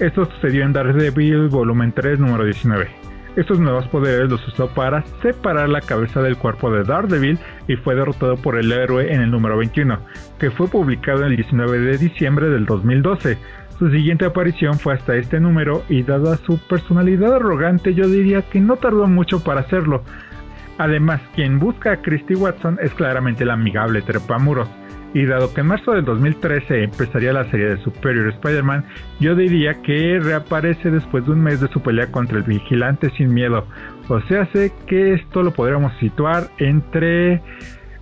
Esto sucedió en Daredevil volumen 3 número 19. Estos nuevos poderes los usó para separar la cabeza del cuerpo de Daredevil y fue derrotado por el héroe en el número 21, que fue publicado el 19 de diciembre del 2012. Su siguiente aparición fue hasta este número y dada su personalidad arrogante yo diría que no tardó mucho para hacerlo. Además, quien busca a Christy Watson es claramente el amigable trepamuros y dado que en marzo del 2013 empezaría la serie de Superior Spider-Man, yo diría que reaparece después de un mes de su pelea contra el vigilante sin miedo. O sea, sé que esto lo podríamos situar entre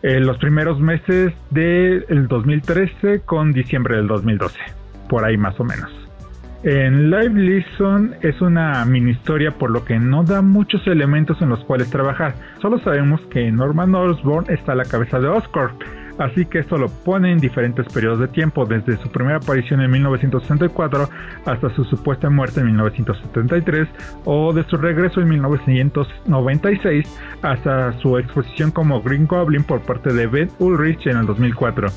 eh, los primeros meses del 2013 con diciembre del 2012. Por ahí más o menos. En Live Listen es una mini historia por lo que no da muchos elementos en los cuales trabajar. Solo sabemos que Norman Osborn está a la cabeza de Oscorp así que esto lo pone en diferentes periodos de tiempo, desde su primera aparición en 1964 hasta su supuesta muerte en 1973 o de su regreso en 1996 hasta su exposición como Green Goblin por parte de Ben Ulrich en el 2004.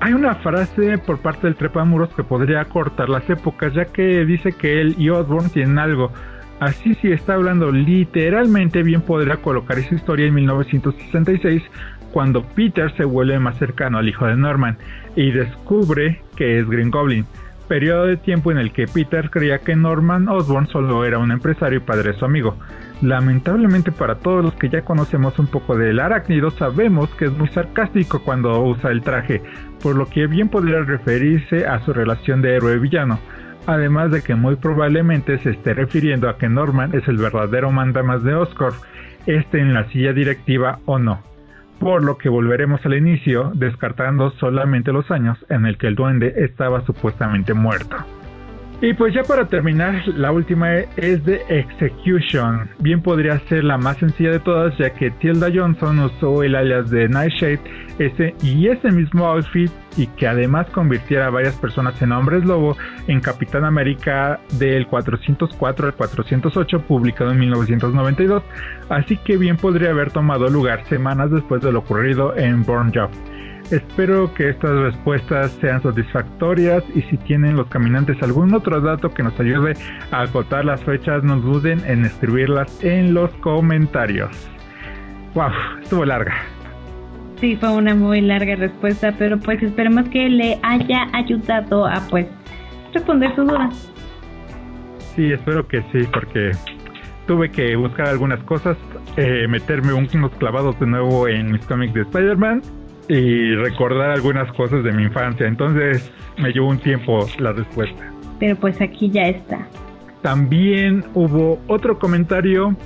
Hay una frase por parte del Trepamuros que podría cortar las épocas, ya que dice que él y Osborn tienen algo. Así si está hablando literalmente bien podría colocar esa historia en 1966 cuando Peter se vuelve más cercano al hijo de Norman y descubre que es Green Goblin, periodo de tiempo en el que Peter creía que Norman Osborn solo era un empresario y padre de su amigo. Lamentablemente para todos los que ya conocemos un poco del arácnido sabemos que es muy sarcástico cuando usa el traje, por lo que bien podría referirse a su relación de héroe-villano, además de que muy probablemente se esté refiriendo a que Norman es el verdadero mandamas de Oscorp, esté en la silla directiva o no por lo que volveremos al inicio, descartando solamente los años en el que el duende estaba supuestamente muerto. Y pues ya para terminar, la última es de Execution. Bien podría ser la más sencilla de todas, ya que Tilda Johnson usó el alias de Nightshade ese, y ese mismo outfit y que además convirtiera a varias personas en hombres lobo en Capitán América del 404 al 408 publicado en 1992, así que bien podría haber tomado lugar semanas después de lo ocurrido en Born Job. Espero que estas respuestas sean satisfactorias y si tienen los caminantes algún otro dato que nos ayude a acotar las fechas, no duden en escribirlas en los comentarios. Wow, estuvo larga. Sí, fue una muy larga respuesta, pero pues esperemos que le haya ayudado a pues responder su duda. Sí, espero que sí, porque tuve que buscar algunas cosas, eh, meterme unos clavados de nuevo en mis cómics de Spider-Man y recordar algunas cosas de mi infancia. Entonces me llevó un tiempo la respuesta. Pero pues aquí ya está. También hubo otro comentario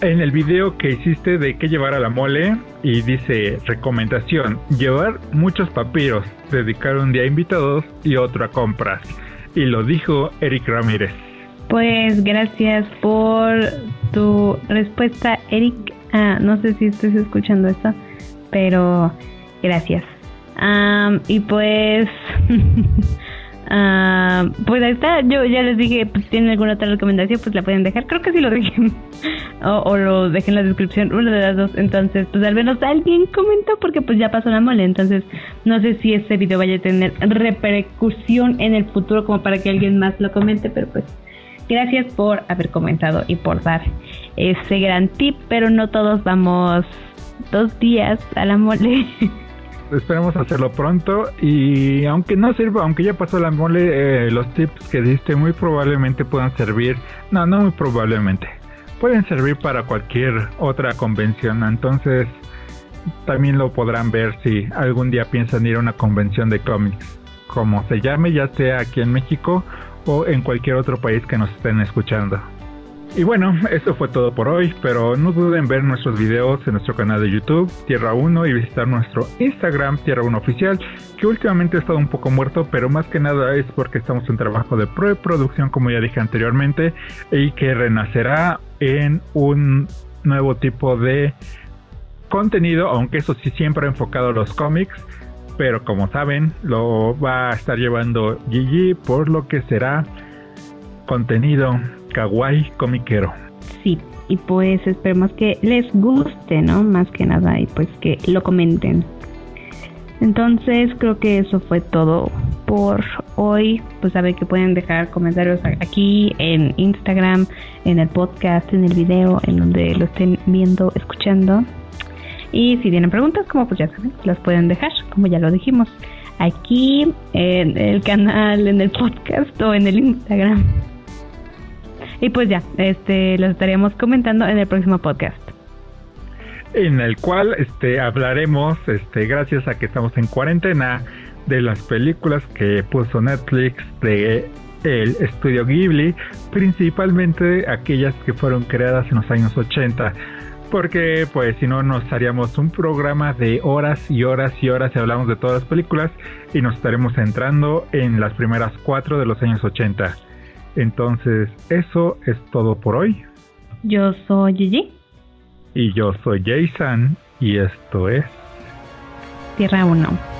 en el video que hiciste de qué llevar a la mole y dice recomendación, llevar muchos papiros, dedicar un día a invitados y otro a compras. Y lo dijo Eric Ramírez. Pues gracias por tu respuesta, Eric. Ah, no sé si estás escuchando esto, pero gracias. y pues Ah, pues ahí está, yo ya les dije, pues tienen alguna otra recomendación, pues la pueden dejar. Creo que sí lo dije. o, lo dejé en la descripción, una de las dos. Entonces, pues al menos alguien comentó porque pues ya pasó la mole. Entonces, no sé si este video vaya a tener repercusión en el futuro como para que alguien más lo comente, pero pues gracias por haber comentado y por dar ese gran tip, pero no todos vamos dos días a la mole. esperemos hacerlo pronto y aunque no sirva, aunque ya pasó la mole, eh, los tips que diste muy probablemente puedan servir, no, no muy probablemente, pueden servir para cualquier otra convención, entonces también lo podrán ver si algún día piensan ir a una convención de cómics, como se llame, ya sea aquí en México o en cualquier otro país que nos estén escuchando. Y bueno, eso fue todo por hoy, pero no duden en ver nuestros videos en nuestro canal de YouTube, Tierra 1, y visitar nuestro Instagram, Tierra 1 Oficial, que últimamente ha estado un poco muerto, pero más que nada es porque estamos en trabajo de preproducción, como ya dije anteriormente, y que renacerá en un nuevo tipo de contenido, aunque eso sí siempre ha enfocado a los cómics, pero como saben, lo va a estar llevando Gigi, por lo que será contenido kawaii comiquero. Sí, y pues esperemos que les guste, ¿no? Más que nada, y pues que lo comenten. Entonces creo que eso fue todo por hoy. Pues saben que pueden dejar comentarios aquí en Instagram, en el podcast, en el video, en donde lo estén viendo, escuchando. Y si tienen preguntas, como pues ya saben, las pueden dejar, como ya lo dijimos, aquí en el canal, en el podcast o en el Instagram. Y pues ya, este, lo estaríamos comentando en el próximo podcast. En el cual este, hablaremos, este, gracias a que estamos en cuarentena, de las películas que puso Netflix de el estudio Ghibli, principalmente aquellas que fueron creadas en los años 80 porque pues si no nos haríamos un programa de horas y horas y horas y hablamos de todas las películas y nos estaremos centrando en las primeras cuatro de los años 80. Entonces, eso es todo por hoy. Yo soy Gigi. Y yo soy Jason. Y esto es... Tierra 1.